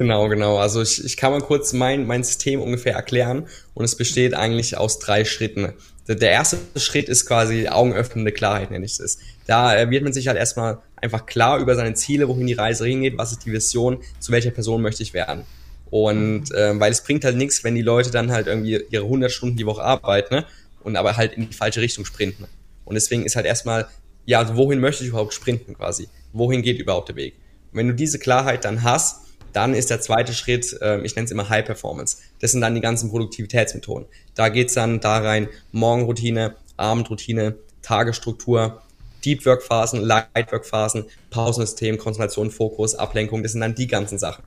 Genau, genau. Also ich, ich kann mal kurz mein, mein System ungefähr erklären und es besteht eigentlich aus drei Schritten. Der erste Schritt ist quasi augenöffnende Klarheit, nenne ich es. Da äh, wird man sich halt erstmal einfach klar über seine Ziele, wohin die Reise hingeht, was ist die Vision, zu welcher Person möchte ich werden. Und äh, weil es bringt halt nichts, wenn die Leute dann halt irgendwie ihre 100 Stunden die Woche arbeiten ne? und aber halt in die falsche Richtung sprinten. Und deswegen ist halt erstmal, ja, wohin möchte ich überhaupt sprinten quasi? Wohin geht überhaupt der Weg? Und wenn du diese Klarheit dann hast, dann ist der zweite Schritt, äh, ich nenne es immer High Performance. Das sind dann die ganzen Produktivitätsmethoden. Da geht's dann da rein, Morgenroutine, Abendroutine, Tagesstruktur, Deep Work Phasen, Light Work Phasen, Pausensystem, Konzentration, Fokus, Ablenkung, das sind dann die ganzen Sachen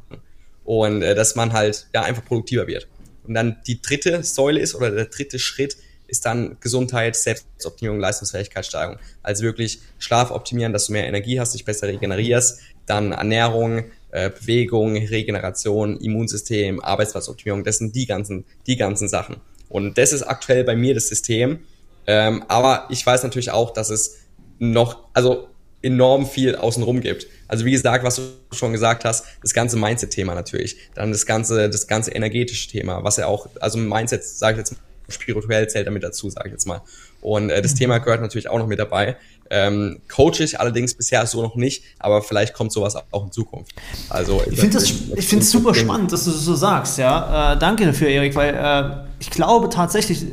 und äh, dass man halt ja einfach produktiver wird. Und dann die dritte Säule ist oder der dritte Schritt ist dann Gesundheit, Selbstoptimierung, Leistungsfähigkeitssteigerung. Also wirklich Schlaf optimieren, dass du mehr Energie hast, dich besser regenerierst, dann Ernährung, äh, Bewegung, Regeneration, Immunsystem, Arbeitsplatzoptimierung, das sind die ganzen, die ganzen Sachen. Und das ist aktuell bei mir das System. Ähm, aber ich weiß natürlich auch, dass es noch, also enorm viel außenrum gibt. Also wie gesagt, was du schon gesagt hast, das ganze Mindset-Thema natürlich, dann das ganze, das ganze energetische Thema, was ja auch, also Mindset, sage ich jetzt spirituell zählt damit dazu, sage ich jetzt mal. Und äh, das mhm. Thema gehört natürlich auch noch mit dabei. Ähm, coach ich allerdings bisher so noch nicht, aber vielleicht kommt sowas auch in Zukunft. Also
ich finde es super spannend, dass du das so sagst. Ja, äh, danke dafür, Erik, weil äh, ich glaube tatsächlich,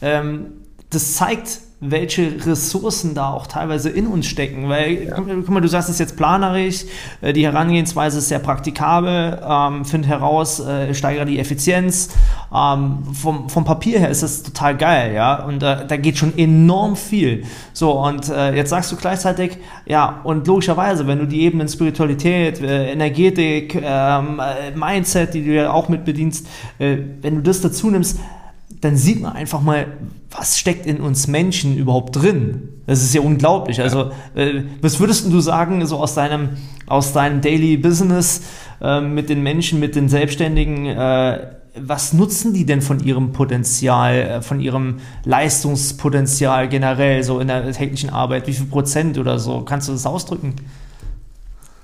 ähm, das zeigt welche Ressourcen da auch teilweise in uns stecken. Weil, ja. guck mal, du sagst es jetzt planerisch, äh, die Herangehensweise ist sehr praktikabel, ähm, find heraus, äh, steigere die Effizienz. Ähm, vom, vom Papier her ist das total geil, ja. Und äh, da geht schon enorm viel. So, und äh, jetzt sagst du gleichzeitig, ja, und logischerweise, wenn du die Ebenen Spiritualität, äh, Energetik, ähm, äh, Mindset, die du ja auch mit bedienst, wenn du das dazu nimmst, dann sieht man einfach mal, was steckt in uns Menschen überhaupt drin? Das ist ja unglaublich. Also, äh, was würdest du sagen, so aus deinem, aus deinem Daily Business äh, mit den Menschen, mit den Selbstständigen, äh, was nutzen die denn von ihrem Potenzial, äh, von ihrem Leistungspotenzial generell, so in der täglichen Arbeit? Wie viel Prozent oder so? Kannst du das ausdrücken?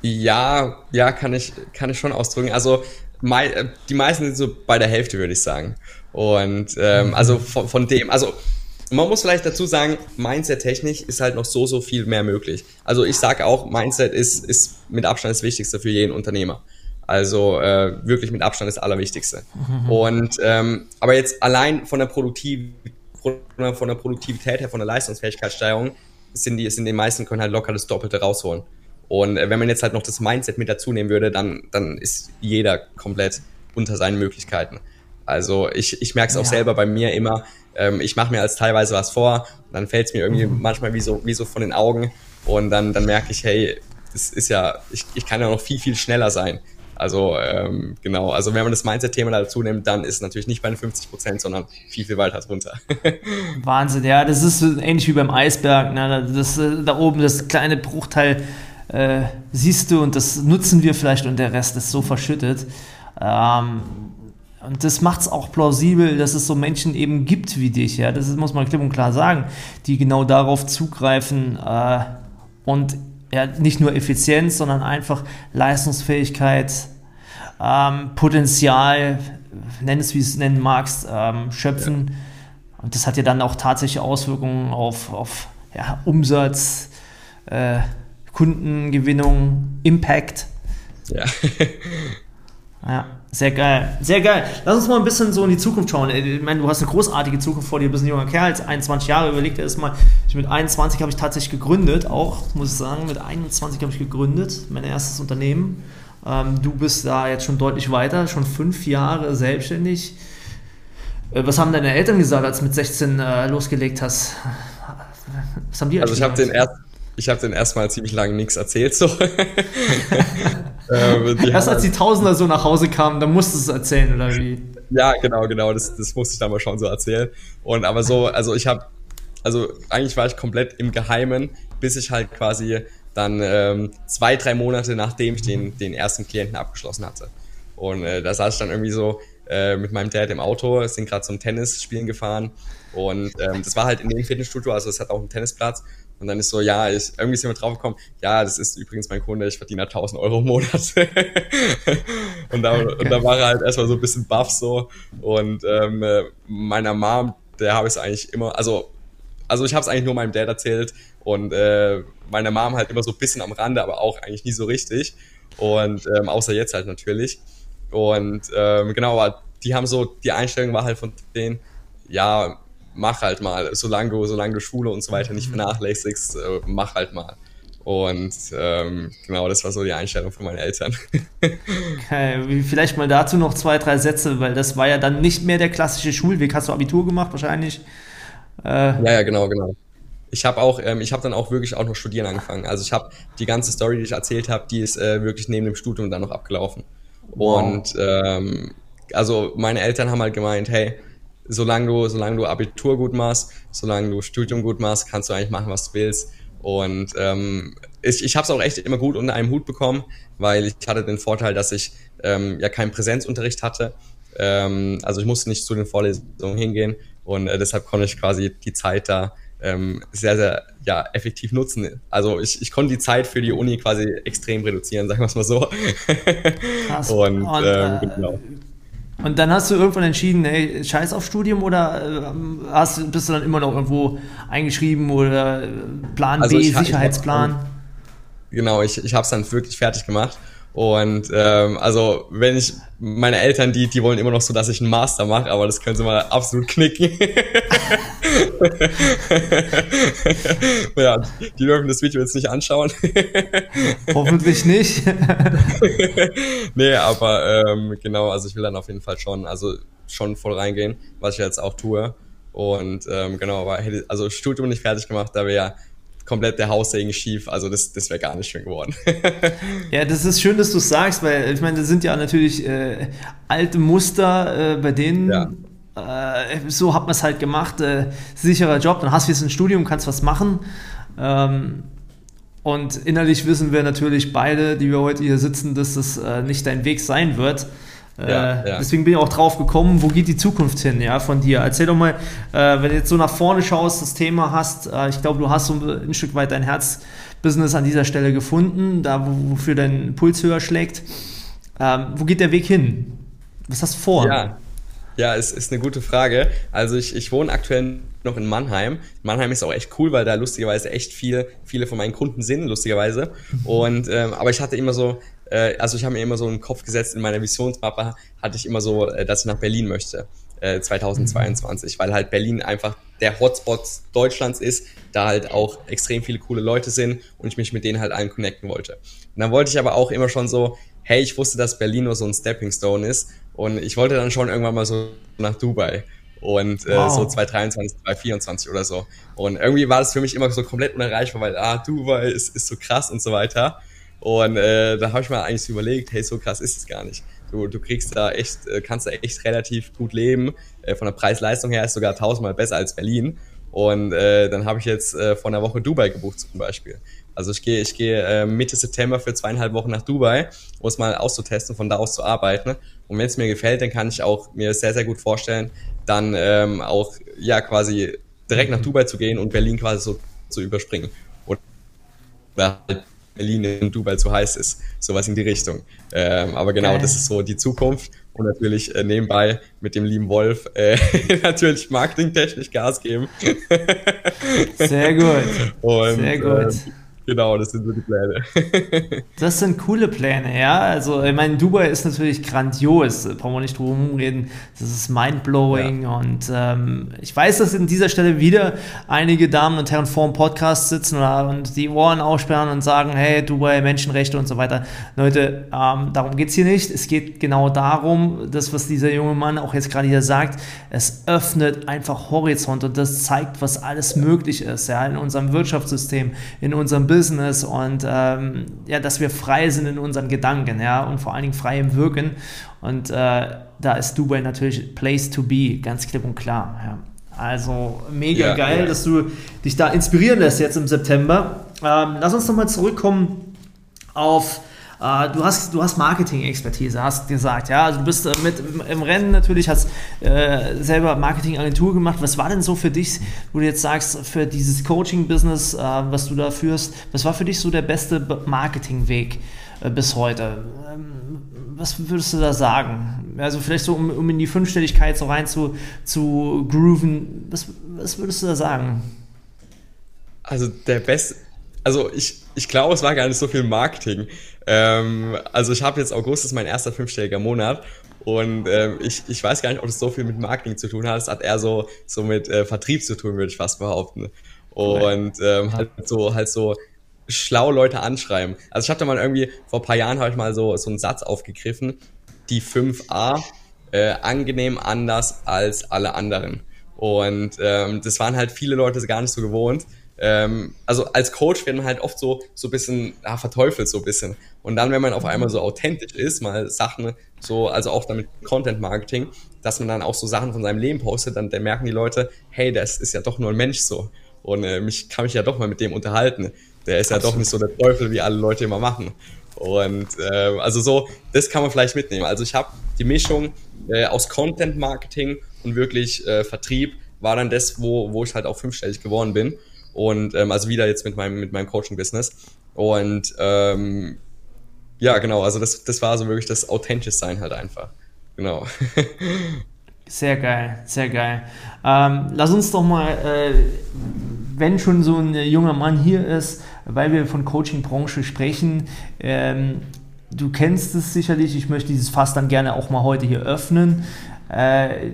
Ja, ja, kann ich, kann ich schon ausdrücken. Also, die meisten sind so bei der Hälfte, würde ich sagen. Und ähm, also von, von dem, also man muss vielleicht dazu sagen, Mindset-technisch ist halt noch so, so viel mehr möglich. Also ich sage auch, Mindset ist, ist mit Abstand das Wichtigste für jeden Unternehmer. Also äh, wirklich mit Abstand das Allerwichtigste. Mhm. Und ähm, aber jetzt allein von der, Produktiv von der Produktivität her, von der Leistungsfähigkeitssteigerung, sind die, sind die meisten können halt locker das Doppelte rausholen. Und äh, wenn man jetzt halt noch das Mindset mit dazu nehmen würde, dann, dann ist jeder komplett unter seinen Möglichkeiten. Also ich, ich merke es auch ja. selber bei mir immer, ähm, ich mache mir als teilweise was vor, dann fällt es mir irgendwie mhm. manchmal wie so, wie so von den Augen und dann, dann merke ich, hey, das ist ja, ich, ich kann ja noch viel, viel schneller sein. Also ähm, genau, also wenn man das Mindset-Thema dazu nimmt, dann ist es natürlich nicht bei den 50 Prozent, sondern viel, viel weiter drunter.
Wahnsinn, ja, das ist ähnlich wie beim Eisberg. Ne? Das, äh, da oben das kleine Bruchteil äh, siehst du und das nutzen wir vielleicht und der Rest ist so verschüttet. Ähm, und das macht es auch plausibel, dass es so Menschen eben gibt wie dich, ja. Das muss man klipp und klar sagen, die genau darauf zugreifen äh, und ja, nicht nur Effizienz, sondern einfach Leistungsfähigkeit, ähm, Potenzial, nenn es wie es nennen magst, ähm, schöpfen. Ja. Und das hat ja dann auch tatsächlich Auswirkungen auf, auf ja, Umsatz, äh, Kundengewinnung, Impact. Ja. ja. Sehr geil, sehr geil. Lass uns mal ein bisschen so in die Zukunft schauen. Ich meine, du hast eine großartige Zukunft vor dir, du bist ein junger Kerl, 21 Jahre, überleg dir das mal. Ich mit 21 habe ich tatsächlich gegründet, auch, muss ich sagen, mit 21 habe ich gegründet, mein erstes Unternehmen. Ähm, du bist da jetzt schon deutlich weiter, schon fünf Jahre selbstständig. Äh, was haben deine Eltern gesagt, als du mit 16 äh, losgelegt hast?
Was haben die Also ich habe den ersten ich habe den erstmal ziemlich lange nichts erzählt. So.
ähm, Erst als die Tausender so nach Hause kamen, dann musstest du es erzählen, oder wie?
Ja, genau, genau. Das, das musste ich dann mal schon so erzählen. Und aber so, also ich habe, also eigentlich war ich komplett im Geheimen, bis ich halt quasi dann ähm, zwei, drei Monate nachdem ich den, den ersten Klienten abgeschlossen hatte. Und äh, da saß ich dann irgendwie so äh, mit meinem Dad im Auto, sind gerade zum Tennis spielen gefahren. Und ähm, das war halt in dem Fitnessstudio, also es hat auch einen Tennisplatz. Und dann ist so, ja, ich, irgendwie ist jemand draufgekommen, ja, das ist übrigens mein Kunde, ich verdiene 1000 Euro im Monat. und, da, und da war er halt erstmal so ein bisschen buff so. Und ähm, meiner Mom, der habe ich es eigentlich immer, also, also ich habe es eigentlich nur meinem Dad erzählt und äh, meiner Mom halt immer so ein bisschen am Rande, aber auch eigentlich nie so richtig. Und ähm, außer jetzt halt natürlich. Und ähm, genau, aber die haben so, die Einstellung war halt von denen, ja, mach halt mal, solange du, solange du Schule und so weiter nicht mhm. vernachlässigst, äh, mach halt mal. Und ähm, genau, das war so die Einstellung von meinen Eltern.
Okay, vielleicht mal dazu noch zwei, drei Sätze, weil das war ja dann nicht mehr der klassische Schulweg. Hast du Abitur gemacht wahrscheinlich?
Äh, ja, ja, genau, genau. Ich habe auch, ähm, ich habe dann auch wirklich auch noch studieren angefangen. Also ich habe die ganze Story, die ich erzählt habe, die ist äh, wirklich neben dem Studium dann noch abgelaufen. Wow. Und ähm, also meine Eltern haben halt gemeint, hey, solange du, solange du Abitur gut machst, solange du Studium gut machst, kannst du eigentlich machen, was du willst. Und ähm, ich, ich habe es auch echt immer gut unter einem Hut bekommen, weil ich hatte den Vorteil, dass ich ähm, ja keinen Präsenzunterricht hatte. Ähm, also ich musste nicht zu den Vorlesungen hingehen und äh, deshalb konnte ich quasi die Zeit da ähm, sehr, sehr ja, effektiv nutzen. Also ich, ich konnte die Zeit für die Uni quasi extrem reduzieren, sagen wir es mal so.
Krass. und, und ähm, äh, genau. Und dann hast du irgendwann entschieden, ey, scheiß auf Studium oder äh, hast, bist du dann immer noch irgendwo eingeschrieben oder äh, Plan also B, Sicherheitsplan?
Ich, genau, ich, ich habe es dann wirklich fertig gemacht Und ähm, also wenn ich meine Eltern, die, die wollen immer noch so, dass ich einen Master mache, aber das können sie mal absolut knicken. ja, die dürfen das Video jetzt nicht anschauen.
Hoffentlich nicht.
nee, aber ähm, genau, also ich will dann auf jeden Fall schon, also schon voll reingehen, was ich jetzt auch tue. Und ähm, genau, aber hätte also Studium nicht fertig gemacht, da wäre ja komplett der Haussegen schief. Also das, das wäre gar nicht schön geworden.
ja, das ist schön, dass du es sagst, weil ich meine, das sind ja natürlich äh, alte Muster, äh, bei denen ja. äh, so hat man es halt gemacht. Äh, sicherer Job, dann hast du jetzt ein Studium, kannst was machen. Ähm, und innerlich wissen wir natürlich beide, die wir heute hier sitzen, dass das äh, nicht dein Weg sein wird. Ja, äh, ja. Deswegen bin ich auch drauf gekommen, wo geht die Zukunft hin, ja, von dir? Erzähl doch mal, äh, wenn du jetzt so nach vorne schaust, das Thema hast, äh, ich glaube, du hast so ein Stück weit dein Herzbusiness an dieser Stelle gefunden, da wo, wofür dein Puls höher schlägt. Ähm, wo geht der Weg hin? Was hast du vor?
Ja, ja, ist, ist eine gute Frage. Also ich, ich wohne aktuell noch in Mannheim. Mannheim ist auch echt cool, weil da lustigerweise echt viel, viele von meinen Kunden sind, lustigerweise. Und ähm, aber ich hatte immer so also ich habe mir immer so einen Kopf gesetzt, in meiner Visionsmappe hatte ich immer so, äh, dass ich nach Berlin möchte. 2022, äh, weil halt Berlin einfach der Hotspot Deutschlands ist, da halt auch extrem viele coole Leute sind und ich mich mit denen halt allen connecten wollte. Und dann wollte ich aber auch immer schon so, hey, ich wusste, dass Berlin nur so ein Stepping Stone ist und ich wollte dann schon irgendwann mal so nach Dubai und äh, wow. so 2023, 2024 oder so. Und irgendwie war das für mich immer so komplett unerreichbar, weil ah, Dubai ist, ist so krass und so weiter. Und äh, da habe ich mir eigentlich so überlegt, hey, so krass ist es gar nicht. Du, du kriegst da echt, äh, kannst da echt relativ gut leben. Äh, von der Preis-Leistung her ist sogar tausendmal besser als Berlin. Und äh, dann habe ich jetzt äh, vor einer Woche Dubai gebucht zum Beispiel. Also ich gehe ich gehe äh, Mitte September für zweieinhalb Wochen nach Dubai, um es mal auszutesten, von da aus zu arbeiten. Und wenn es mir gefällt, dann kann ich auch mir sehr, sehr gut vorstellen, dann ähm, auch ja quasi direkt nach Dubai zu gehen und Berlin quasi so zu überspringen. Oder halt Berlin in Dubai zu heiß ist. Sowas in die Richtung. Ähm, aber genau, okay. das ist so die Zukunft. Und natürlich äh, nebenbei mit dem lieben Wolf äh, natürlich marketingtechnisch Gas geben.
Sehr gut. Und, Sehr gut.
Äh, Genau, das sind so die Pläne.
das sind coole Pläne, ja. Also, ich meine, Dubai ist natürlich grandios, brauchen wir nicht drum reden. Das ist mindblowing ja. und ähm, ich weiß, dass in dieser Stelle wieder einige Damen und Herren vor dem Podcast sitzen und die Ohren aussperren und sagen: Hey, Dubai, Menschenrechte und so weiter. Leute, ähm, darum geht es hier nicht. Es geht genau darum, das, was dieser junge Mann auch jetzt gerade hier sagt, es öffnet einfach Horizont und das zeigt, was alles möglich ist, ja, in unserem Wirtschaftssystem, in unserem Business Business und ähm, ja, dass wir frei sind in unseren Gedanken, ja, und vor allen Dingen frei im Wirken. Und äh, da ist Dubai natürlich Place to be, ganz klipp und klar. Ja. Also mega ja, geil, ja. dass du dich da inspirieren lässt jetzt im September. Ähm, lass uns nochmal zurückkommen auf äh, du hast, du hast Marketing-Expertise, hast gesagt, ja. Also du bist äh, mit im Rennen natürlich, hast äh, selber Marketing-Agentur gemacht. Was war denn so für dich, wo du jetzt sagst, für dieses Coaching-Business, äh, was du da führst, was war für dich so der beste Marketingweg äh, bis heute? Ähm, was würdest du da sagen? Also vielleicht so, um, um in die Fünfstelligkeit so rein zu, zu grooven, was, was würdest du da sagen?
Also der beste, also ich, ich glaube, es war gar nicht so viel Marketing. Ähm, also ich habe jetzt August ist mein erster fünfstelliger Monat und ähm, ich, ich weiß gar nicht, ob das so viel mit Marketing zu tun hat. Es hat eher so, so mit äh, Vertrieb zu tun, würde ich fast behaupten. Und ähm, halt so, halt so schlau Leute anschreiben. Also ich hatte mal irgendwie, vor ein paar Jahren habe ich mal so, so einen Satz aufgegriffen, die 5a, äh, angenehm anders als alle anderen. Und ähm, das waren halt viele Leute gar nicht so gewohnt ähm, also als Coach werden man halt oft so so ein bisschen ja, verteufelt so ein bisschen. Und dann wenn man auf einmal so authentisch ist mal Sachen so also auch damit Content Marketing dass man dann auch so Sachen von seinem Leben postet dann, dann merken die Leute hey das ist ja doch nur ein Mensch so. Und äh, mich kann mich ja doch mal mit dem unterhalten. Der ist ja Absolut. doch nicht so der Teufel wie alle Leute immer machen. Und äh, also so das kann man vielleicht mitnehmen. Also ich habe die Mischung äh, aus Content Marketing und wirklich äh, Vertrieb war dann das wo wo ich halt auch fünfstellig geworden bin und ähm, also wieder jetzt mit meinem, mit meinem Coaching-Business. Und ähm, ja, genau, also das, das war so wirklich das authentisch sein halt einfach. Genau.
Sehr geil, sehr geil. Ähm, lass uns doch mal, äh, wenn schon so ein junger Mann hier ist, weil wir von Coaching-Branche sprechen, ähm, du kennst es sicherlich, ich möchte dieses Fass dann gerne auch mal heute hier öffnen. Äh,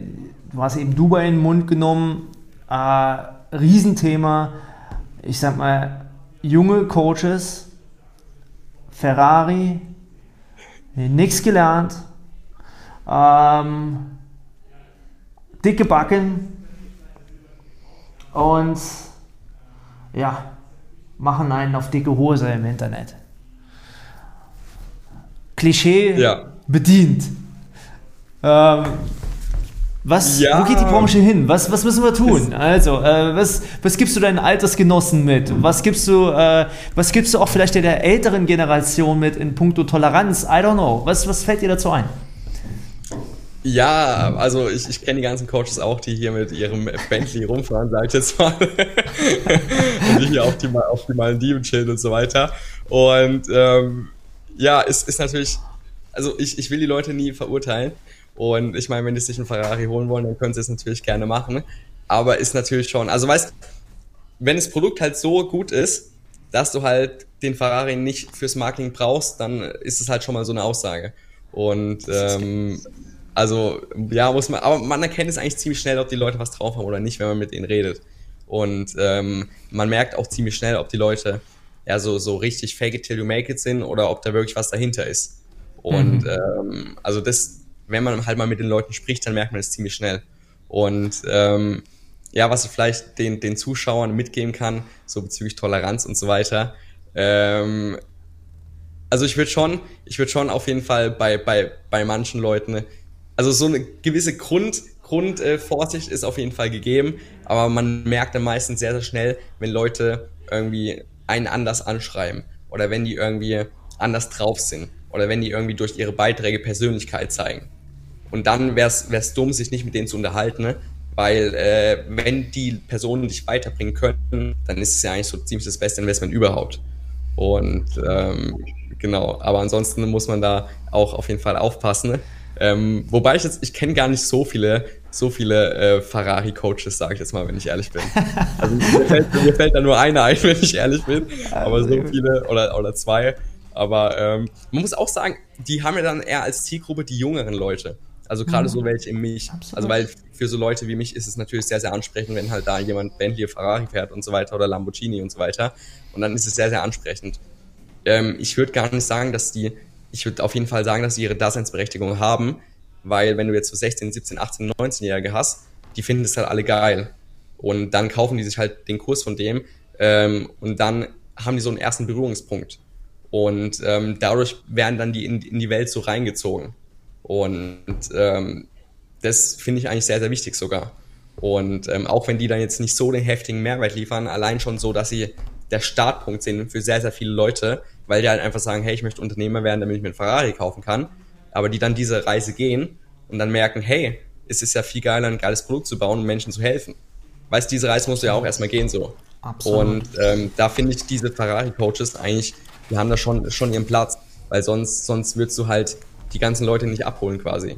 du hast eben Dubai in den Mund genommen, äh, Riesenthema. Ich sag mal, junge Coaches, Ferrari, nichts gelernt, ähm, dicke Backen und ja, machen einen auf dicke Hose im Internet. Klischee ja. bedient. Ähm, was, ja. Wo geht die Branche hin? Was, was müssen wir tun? Also, äh, was, was gibst du deinen Altersgenossen mit? Was gibst du, äh, was gibst du auch vielleicht der älteren Generation mit in puncto Toleranz? I don't know. Was, was fällt dir dazu ein?
Ja, also ich, ich kenne die ganzen Coaches auch, die hier mit ihrem Bentley rumfahren, sag ich jetzt mal. und die hier auf die, auf die Malediven chillen und so weiter. Und ähm, ja, es ist natürlich, also ich, ich will die Leute nie verurteilen. Und ich meine, wenn die sich einen Ferrari holen wollen, dann können sie es natürlich gerne machen. Aber ist natürlich schon, also weißt, wenn das Produkt halt so gut ist, dass du halt den Ferrari nicht fürs Marketing brauchst, dann ist es halt schon mal so eine Aussage. Und ähm, also ja, muss man, aber man erkennt es eigentlich ziemlich schnell, ob die Leute was drauf haben oder nicht, wenn man mit ihnen redet. Und ähm, man merkt auch ziemlich schnell, ob die Leute ja so, so richtig fake it till you make it sind oder ob da wirklich was dahinter ist. Und mhm. ähm, also das, wenn man halt mal mit den Leuten spricht, dann merkt man es ziemlich schnell. Und ähm, ja, was ich vielleicht den, den Zuschauern mitgeben kann, so bezüglich Toleranz und so weiter. Ähm, also ich würde schon, ich würde schon auf jeden Fall bei, bei, bei manchen Leuten, also so eine gewisse Grund, Grundvorsicht ist auf jeden Fall gegeben, aber man merkt dann meistens sehr, sehr schnell, wenn Leute irgendwie einen anders anschreiben oder wenn die irgendwie anders drauf sind oder wenn die irgendwie durch ihre Beiträge Persönlichkeit zeigen. Und dann wäre es dumm, sich nicht mit denen zu unterhalten, ne? weil äh, wenn die Personen dich weiterbringen könnten, dann ist es ja eigentlich so ziemlich das beste Investment überhaupt. Und ähm, genau, aber ansonsten muss man da auch auf jeden Fall aufpassen. Ne? Ähm, wobei ich jetzt, ich kenne gar nicht so viele, so viele äh, Ferrari-Coaches, sage ich jetzt mal, wenn ich ehrlich bin. Also mir fällt, mir fällt da nur einer ein, wenn ich ehrlich bin. Aber so viele oder, oder zwei. Aber ähm, man muss auch sagen, die haben ja dann eher als Zielgruppe die jüngeren Leute. Also gerade mhm. so welche in mich. Absolut. Also weil für so Leute wie mich ist es natürlich sehr, sehr ansprechend, wenn halt da jemand Bentley, Ferrari fährt und so weiter oder Lamborghini und so weiter. Und dann ist es sehr, sehr ansprechend. Ähm, ich würde gar nicht sagen, dass die, ich würde auf jeden Fall sagen, dass sie ihre Daseinsberechtigung haben, weil wenn du jetzt so 16, 17, 18, 19-Jährige hast, die finden das halt alle geil. Und dann kaufen die sich halt den Kurs von dem ähm, und dann haben die so einen ersten Berührungspunkt. Und ähm, dadurch werden dann die in, in die Welt so reingezogen. Und ähm, das finde ich eigentlich sehr, sehr wichtig sogar. Und ähm, auch wenn die dann jetzt nicht so den heftigen Mehrwert liefern, allein schon so, dass sie der Startpunkt sind für sehr, sehr viele Leute, weil die halt einfach sagen, hey, ich möchte Unternehmer werden, damit ich mir einen Ferrari kaufen kann. Aber die dann diese Reise gehen und dann merken, hey, es ist ja viel geiler, ein geiles Produkt zu bauen und Menschen zu helfen. Weißt diese Reise musst du ja auch erstmal gehen so. Absolut. Und ähm, da finde ich diese Ferrari-Coaches eigentlich, die haben da schon, schon ihren Platz. Weil sonst, sonst würdest du halt die ganzen Leute nicht abholen quasi.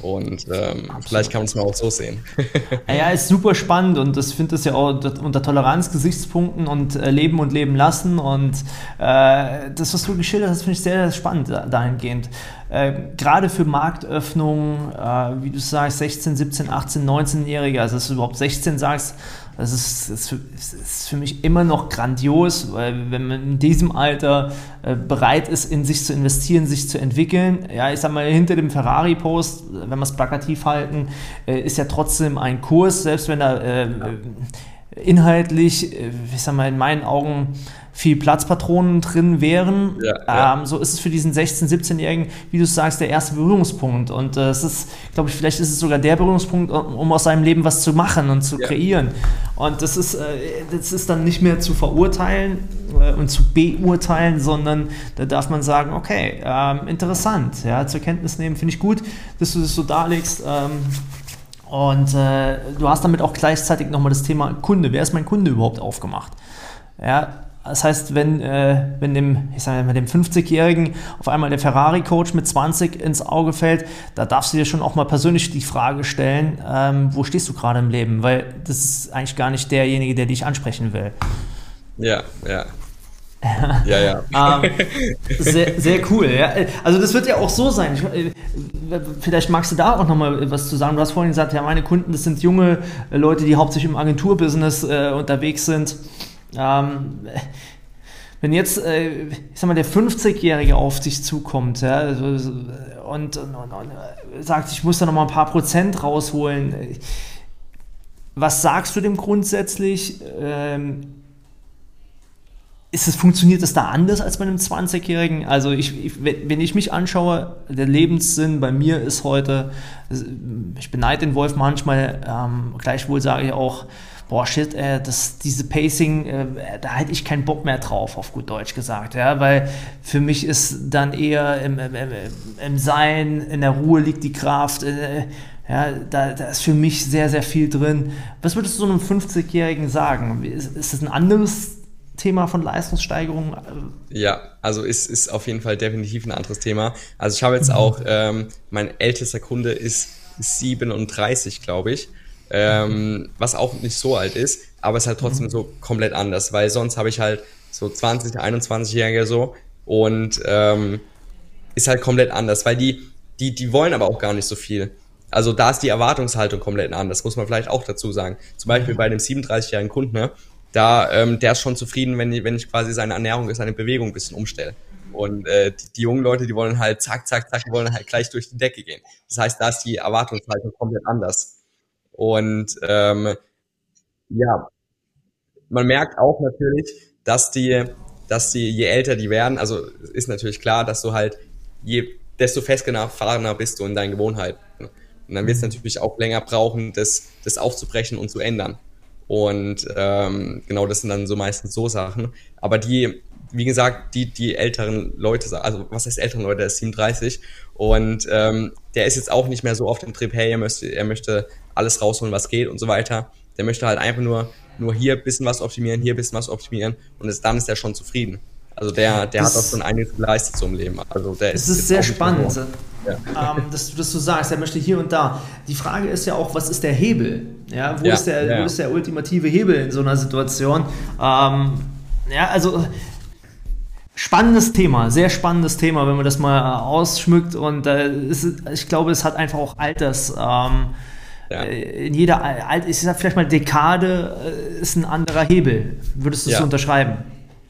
Und ähm, vielleicht kann man es mal auch so sehen.
ja, ist super spannend und ich finde das ja auch unter Toleranzgesichtspunkten und äh, Leben und Leben lassen. Und äh, das, was du geschildert hast, finde ich sehr, sehr spannend dahingehend. Äh, Gerade für Marktöffnungen, äh, wie du sagst, 16, 17, 18, 19-Jährige, also dass du überhaupt 16 sagst, das ist, für, ist, für, mich immer noch grandios, weil wenn man in diesem Alter äh, bereit ist, in sich zu investieren, sich zu entwickeln, ja, ich sag mal, hinter dem Ferrari-Post, wenn wir es plakativ halten, äh, ist ja trotzdem ein Kurs, selbst wenn er äh, inhaltlich, äh, ich sag mal, in meinen Augen viel Platzpatronen drin wären. Ja, ja. Ähm, so ist es für diesen 16-, 17-Jährigen, wie du sagst, der erste Berührungspunkt. Und äh, es ist, glaube ich, vielleicht ist es sogar der Berührungspunkt, um aus seinem Leben was zu machen und zu ja. kreieren. Und das ist, äh, das ist dann nicht mehr zu verurteilen äh, und zu beurteilen, sondern da darf man sagen, okay, ähm, interessant, ja, zur Kenntnis nehmen, finde ich gut, dass du das so darlegst. Ähm, und äh, du hast damit auch gleichzeitig nochmal das Thema Kunde. Wer ist mein Kunde überhaupt aufgemacht? Ja, das heißt, wenn, äh, wenn dem, dem 50-Jährigen auf einmal der Ferrari-Coach mit 20 ins Auge fällt, da darfst du dir schon auch mal persönlich die Frage stellen, ähm, wo stehst du gerade im Leben? Weil das ist eigentlich gar nicht derjenige, der dich ansprechen will.
Ja, ja.
Ja, ja. ähm, sehr, sehr cool. Ja. Also das wird ja auch so sein. Ich, äh, vielleicht magst du da auch nochmal was zu sagen. Du hast vorhin gesagt, ja, meine Kunden, das sind junge Leute, die hauptsächlich im Agenturbusiness äh, unterwegs sind. Ähm, wenn jetzt, äh, ich sag mal, der 50-Jährige auf dich zukommt ja, also, und, und, und, und, sagt, ich muss da nochmal ein paar Prozent rausholen, was sagst du dem grundsätzlich? Ähm, ist es, funktioniert es da anders als bei einem 20-Jährigen? Also ich, ich, wenn ich mich anschaue, der Lebenssinn bei mir ist heute, ich beneide den Wolf manchmal, ähm, gleichwohl sage ich auch, boah shit, äh, das, diese Pacing, äh, da hätte ich keinen Bock mehr drauf, auf gut Deutsch gesagt, ja, weil für mich ist dann eher im, im, im Sein, in der Ruhe liegt die Kraft, äh, ja, da, da, ist für mich sehr, sehr viel drin. Was würdest du so einem 50-Jährigen sagen? Ist, ist das ein anderes Thema von Leistungssteigerung?
Ja, also ist, ist auf jeden Fall definitiv ein anderes Thema. Also ich habe jetzt mhm. auch, ähm, mein ältester Kunde ist 37, glaube ich, ähm, was auch nicht so alt ist, aber es ist halt trotzdem mhm. so komplett anders, weil sonst habe ich halt so 20, 21-Jährige so und ähm, ist halt komplett anders, weil die, die, die wollen aber auch gar nicht so viel. Also da ist die Erwartungshaltung komplett anders, muss man vielleicht auch dazu sagen. Zum Beispiel bei dem 37-jährigen Kunden, ne, da, ähm, der ist schon zufrieden, wenn, wenn ich quasi seine Ernährung, seine Bewegung ein bisschen umstelle. Und äh, die, die jungen Leute, die wollen halt zack, zack, zack, die wollen halt gleich durch die Decke gehen. Das heißt, da ist die Erwartungshaltung komplett anders. Und ähm, ja, man merkt auch natürlich, dass die, dass die, je älter die werden, also ist natürlich klar, dass du halt je desto festgefahrener bist du in deinen Gewohnheiten. Und dann wird es mhm. natürlich auch länger brauchen, das, das aufzubrechen und zu ändern. Und ähm, genau, das sind dann so meistens so Sachen. Aber die, wie gesagt, die, die älteren Leute, also was heißt älteren Leute, der ist 37 und ähm, der ist jetzt auch nicht mehr so auf dem Trip, hey, er möchte, er möchte alles rausholen, was geht und so weiter. Der möchte halt einfach nur, nur hier bisschen was optimieren, hier bisschen was optimieren und ist, dann ist er schon zufrieden. Also der, der hat auch schon einiges geleistet zum Leben. Also der
das ist, ist sehr spannend, ja. ähm, dass, dass, du sagst, er möchte hier und da. Die Frage ist ja auch, was ist der Hebel? Ja, wo, ja, ist, der, ja. wo ist der ultimative Hebel in so einer Situation? Ähm, ja, also spannendes Thema, sehr spannendes Thema, wenn man das mal ausschmückt und äh, ist, ich glaube, es hat einfach auch Alters. Ähm, ja. Äh, in jeder, ich sag vielleicht mal Dekade äh, ist ein anderer Hebel. Würdest du es ja. unterschreiben?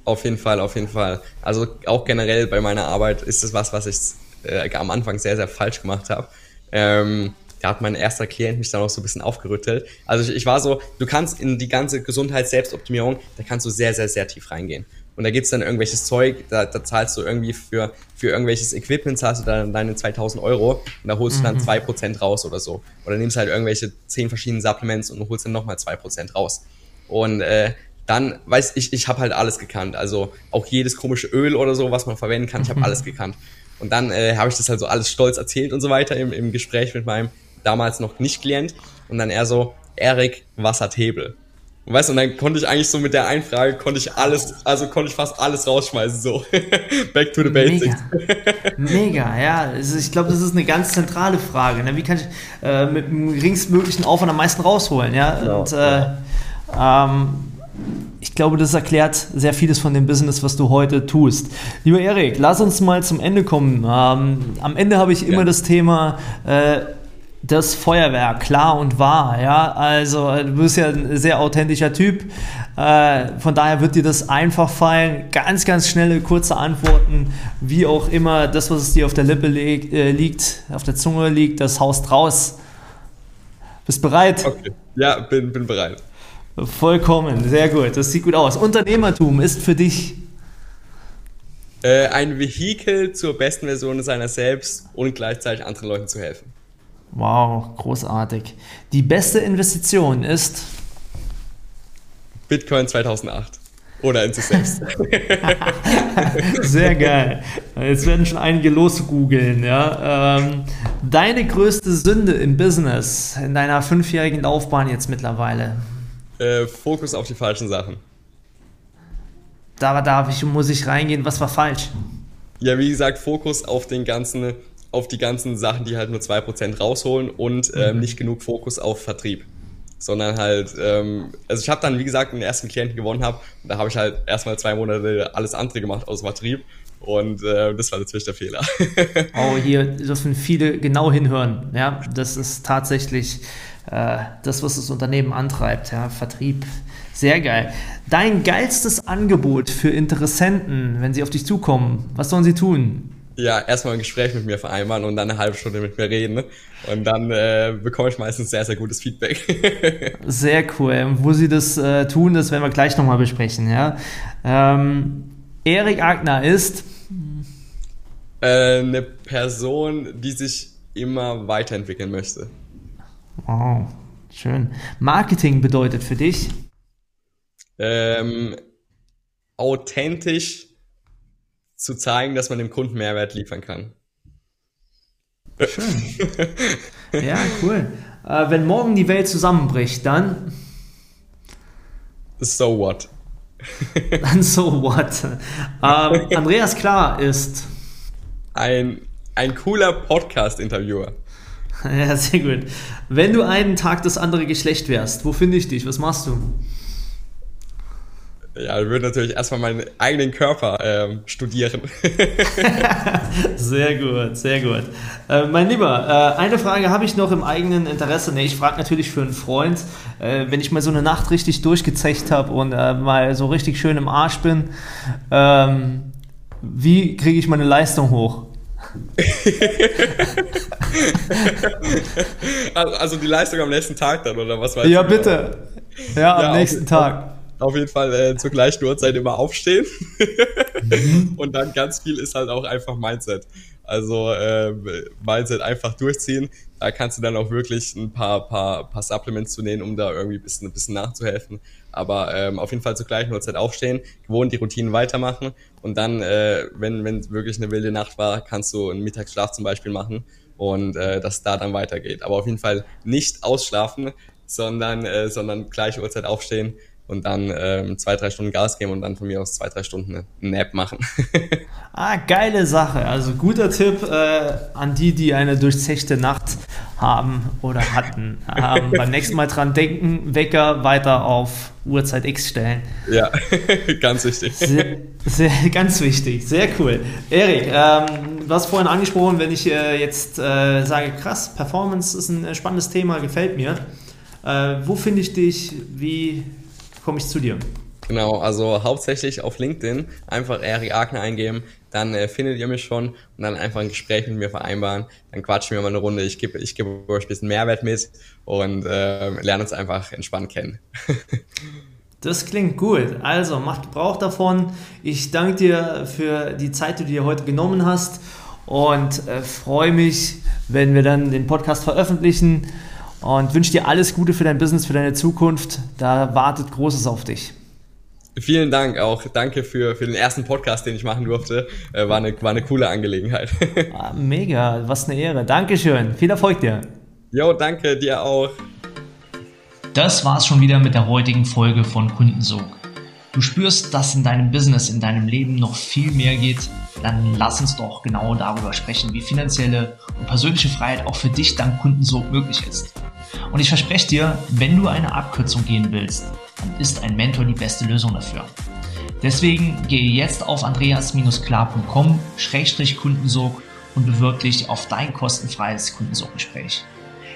Auf jeden Fall, auf jeden Fall. Also auch generell bei meiner Arbeit ist es was, was ich äh, am Anfang sehr, sehr falsch gemacht habe. Ähm, da hat mein erster Klient mich dann auch so ein bisschen aufgerüttelt. Also ich, ich war so, du kannst in die ganze Gesundheits-Selbstoptimierung, da kannst du sehr, sehr, sehr tief reingehen. Und da gibt's dann irgendwelches Zeug, da, da zahlst du irgendwie für, für irgendwelches Equipment, zahlst du dann deine 2000 Euro und da holst du dann mhm. 2% raus oder so. Oder nimmst halt irgendwelche zehn verschiedenen Supplements und holst dann nochmal 2% raus. Und äh, dann weiß ich, ich habe halt alles gekannt. Also auch jedes komische Öl oder so, was man verwenden kann, ich habe mhm. alles gekannt. Und dann äh, habe ich das halt so alles stolz erzählt und so weiter im, im Gespräch mit meinem damals noch nicht Klient. Und dann er so, Erik, was hat Hebel? Und weißt du, und dann konnte ich eigentlich so mit der Einfrage, konnte ich alles, also konnte ich fast alles rausschmeißen, so. Back to the basics.
Mega, Mega ja. Also ich glaube, das ist eine ganz zentrale Frage. Ne? Wie kann ich äh, mit dem geringstmöglichen Aufwand am meisten rausholen, ja? Genau, und äh, ähm, ich glaube, das erklärt sehr vieles von dem Business, was du heute tust. Lieber Erik, lass uns mal zum Ende kommen. Ähm, am Ende habe ich immer ja. das Thema, äh, das Feuerwerk, klar und wahr. Ja, also du bist ja ein sehr authentischer Typ. Äh, von daher wird dir das einfach fallen. Ganz, ganz schnelle, kurze Antworten, wie auch immer. Das, was es dir auf der Lippe leg, äh, liegt, auf der Zunge liegt, das haust raus. Bist bereit?
Okay. Ja, bin, bin bereit.
Vollkommen, sehr gut. Das sieht gut aus. Unternehmertum ist für dich
äh, ein Vehikel zur besten Version seiner selbst und gleichzeitig anderen Leuten zu helfen.
Wow, großartig. Die beste Investition ist
Bitcoin 2008 oder in sich selbst.
Sehr geil. Jetzt werden schon einige losgoogeln. Ja? Ähm, deine größte Sünde im Business, in deiner fünfjährigen Laufbahn jetzt mittlerweile?
Äh, Fokus auf die falschen Sachen.
Da darf ich, muss ich reingehen, was war falsch?
Ja, wie gesagt, Fokus auf den ganzen auf die ganzen Sachen, die halt nur 2% rausholen und ähm, mhm. nicht genug Fokus auf Vertrieb. sondern halt, ähm, also ich habe dann, wie gesagt, den ersten Klienten gewonnen habe und da habe ich halt erstmal zwei Monate alles andere gemacht aus Vertrieb und äh, das war natürlich der Fehler.
oh, hier dürfen viele genau hinhören. Ja, das ist tatsächlich äh, das, was das Unternehmen antreibt. Ja, Vertrieb. Sehr geil. Dein geilstes Angebot für Interessenten, wenn sie auf dich zukommen, was sollen sie tun?
Ja, erstmal ein Gespräch mit mir vereinbaren und dann eine halbe Stunde mit mir reden. Und dann äh, bekomme ich meistens sehr, sehr gutes Feedback.
sehr cool. Wo sie das äh, tun, das werden wir gleich nochmal besprechen. Ja? Ähm, Erik Agner ist
äh, eine Person, die sich immer weiterentwickeln möchte.
Wow, schön. Marketing bedeutet für dich?
Ähm, authentisch zu zeigen, dass man dem Kunden Mehrwert liefern kann.
Schön. Ja, cool. Äh, wenn morgen die Welt zusammenbricht, dann.
So what?
dann so what? Ähm, Andreas Klar ist.
Ein, ein cooler Podcast-Interviewer.
Ja, sehr gut. Wenn du einen Tag das andere Geschlecht wärst, wo finde ich dich? Was machst du?
Ja, ich würde natürlich erstmal meinen eigenen Körper ähm, studieren.
sehr gut, sehr gut. Äh, mein Lieber, äh, eine Frage habe ich noch im eigenen Interesse. Nee, ich frage natürlich für einen Freund, äh, wenn ich mal so eine Nacht richtig durchgezecht habe und äh, mal so richtig schön im Arsch bin, ähm, wie kriege ich meine Leistung hoch?
also die Leistung am nächsten Tag dann, oder was
ja, du? Ja, bitte. Ja, am ja, nächsten Tag
auf jeden Fall äh, zur gleichen Uhrzeit immer aufstehen. mhm. Und dann ganz viel ist halt auch einfach Mindset. Also äh, Mindset einfach durchziehen. Da kannst du dann auch wirklich ein paar, paar, paar Supplements zu nehmen, um da irgendwie ein bisschen, ein bisschen nachzuhelfen. Aber ähm, auf jeden Fall zur gleichen Uhrzeit aufstehen, gewohnt die Routinen weitermachen und dann, äh, wenn wenn wirklich eine wilde Nacht war, kannst du einen Mittagsschlaf zum Beispiel machen und äh, dass da dann weitergeht. Aber auf jeden Fall nicht ausschlafen, sondern, äh, sondern gleiche Uhrzeit aufstehen und dann ähm, zwei, drei Stunden Gas geben und dann von mir aus zwei, drei Stunden eine Nap machen.
ah, geile Sache. Also guter Tipp äh, an die, die eine durchzechte Nacht haben oder hatten. Ähm, beim nächsten Mal dran denken, Wecker weiter auf Uhrzeit X stellen.
Ja, ganz wichtig.
Sehr, sehr, ganz wichtig, sehr cool. Erik, ähm, du hast vorhin angesprochen, wenn ich äh, jetzt äh, sage, krass, Performance ist ein spannendes Thema, gefällt mir. Äh, wo finde ich dich? Wie komme ich zu dir?
Genau, also hauptsächlich auf LinkedIn einfach Erik Agner eingeben, dann äh, findet ihr mich schon und dann einfach ein Gespräch mit mir vereinbaren. Dann quatschen wir mal eine Runde, ich gebe ich geb euch ein bisschen Mehrwert mit und äh, lernen uns einfach entspannt kennen.
Das klingt gut. Also macht Gebrauch davon. Ich danke dir für die Zeit, die du dir heute genommen hast und äh, freue mich, wenn wir dann den Podcast veröffentlichen und wünsche dir alles Gute für dein Business, für deine Zukunft. Da wartet Großes auf dich.
Vielen Dank auch. Danke für, für den ersten Podcast, den ich machen durfte. Äh, war, eine, war eine coole Angelegenheit.
Ah, mega, was eine Ehre. Dankeschön. Viel Erfolg dir.
Jo, danke dir auch.
Das war's schon wieder mit der heutigen Folge von Kundensog. Du spürst, dass in deinem Business, in deinem Leben noch viel mehr geht, dann lass uns doch genau darüber sprechen, wie finanzielle und persönliche Freiheit auch für dich dank Kundensog möglich ist. Und ich verspreche dir, wenn du eine Abkürzung gehen willst, dann ist ein Mentor die beste Lösung dafür. Deswegen gehe jetzt auf andreas-klar.com-kundensog und bewirb dich auf dein kostenfreies Kundensorggespräch.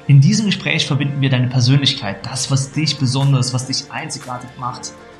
In diesem Gespräch verbinden wir deine Persönlichkeit, das, was dich besonders, was dich einzigartig macht,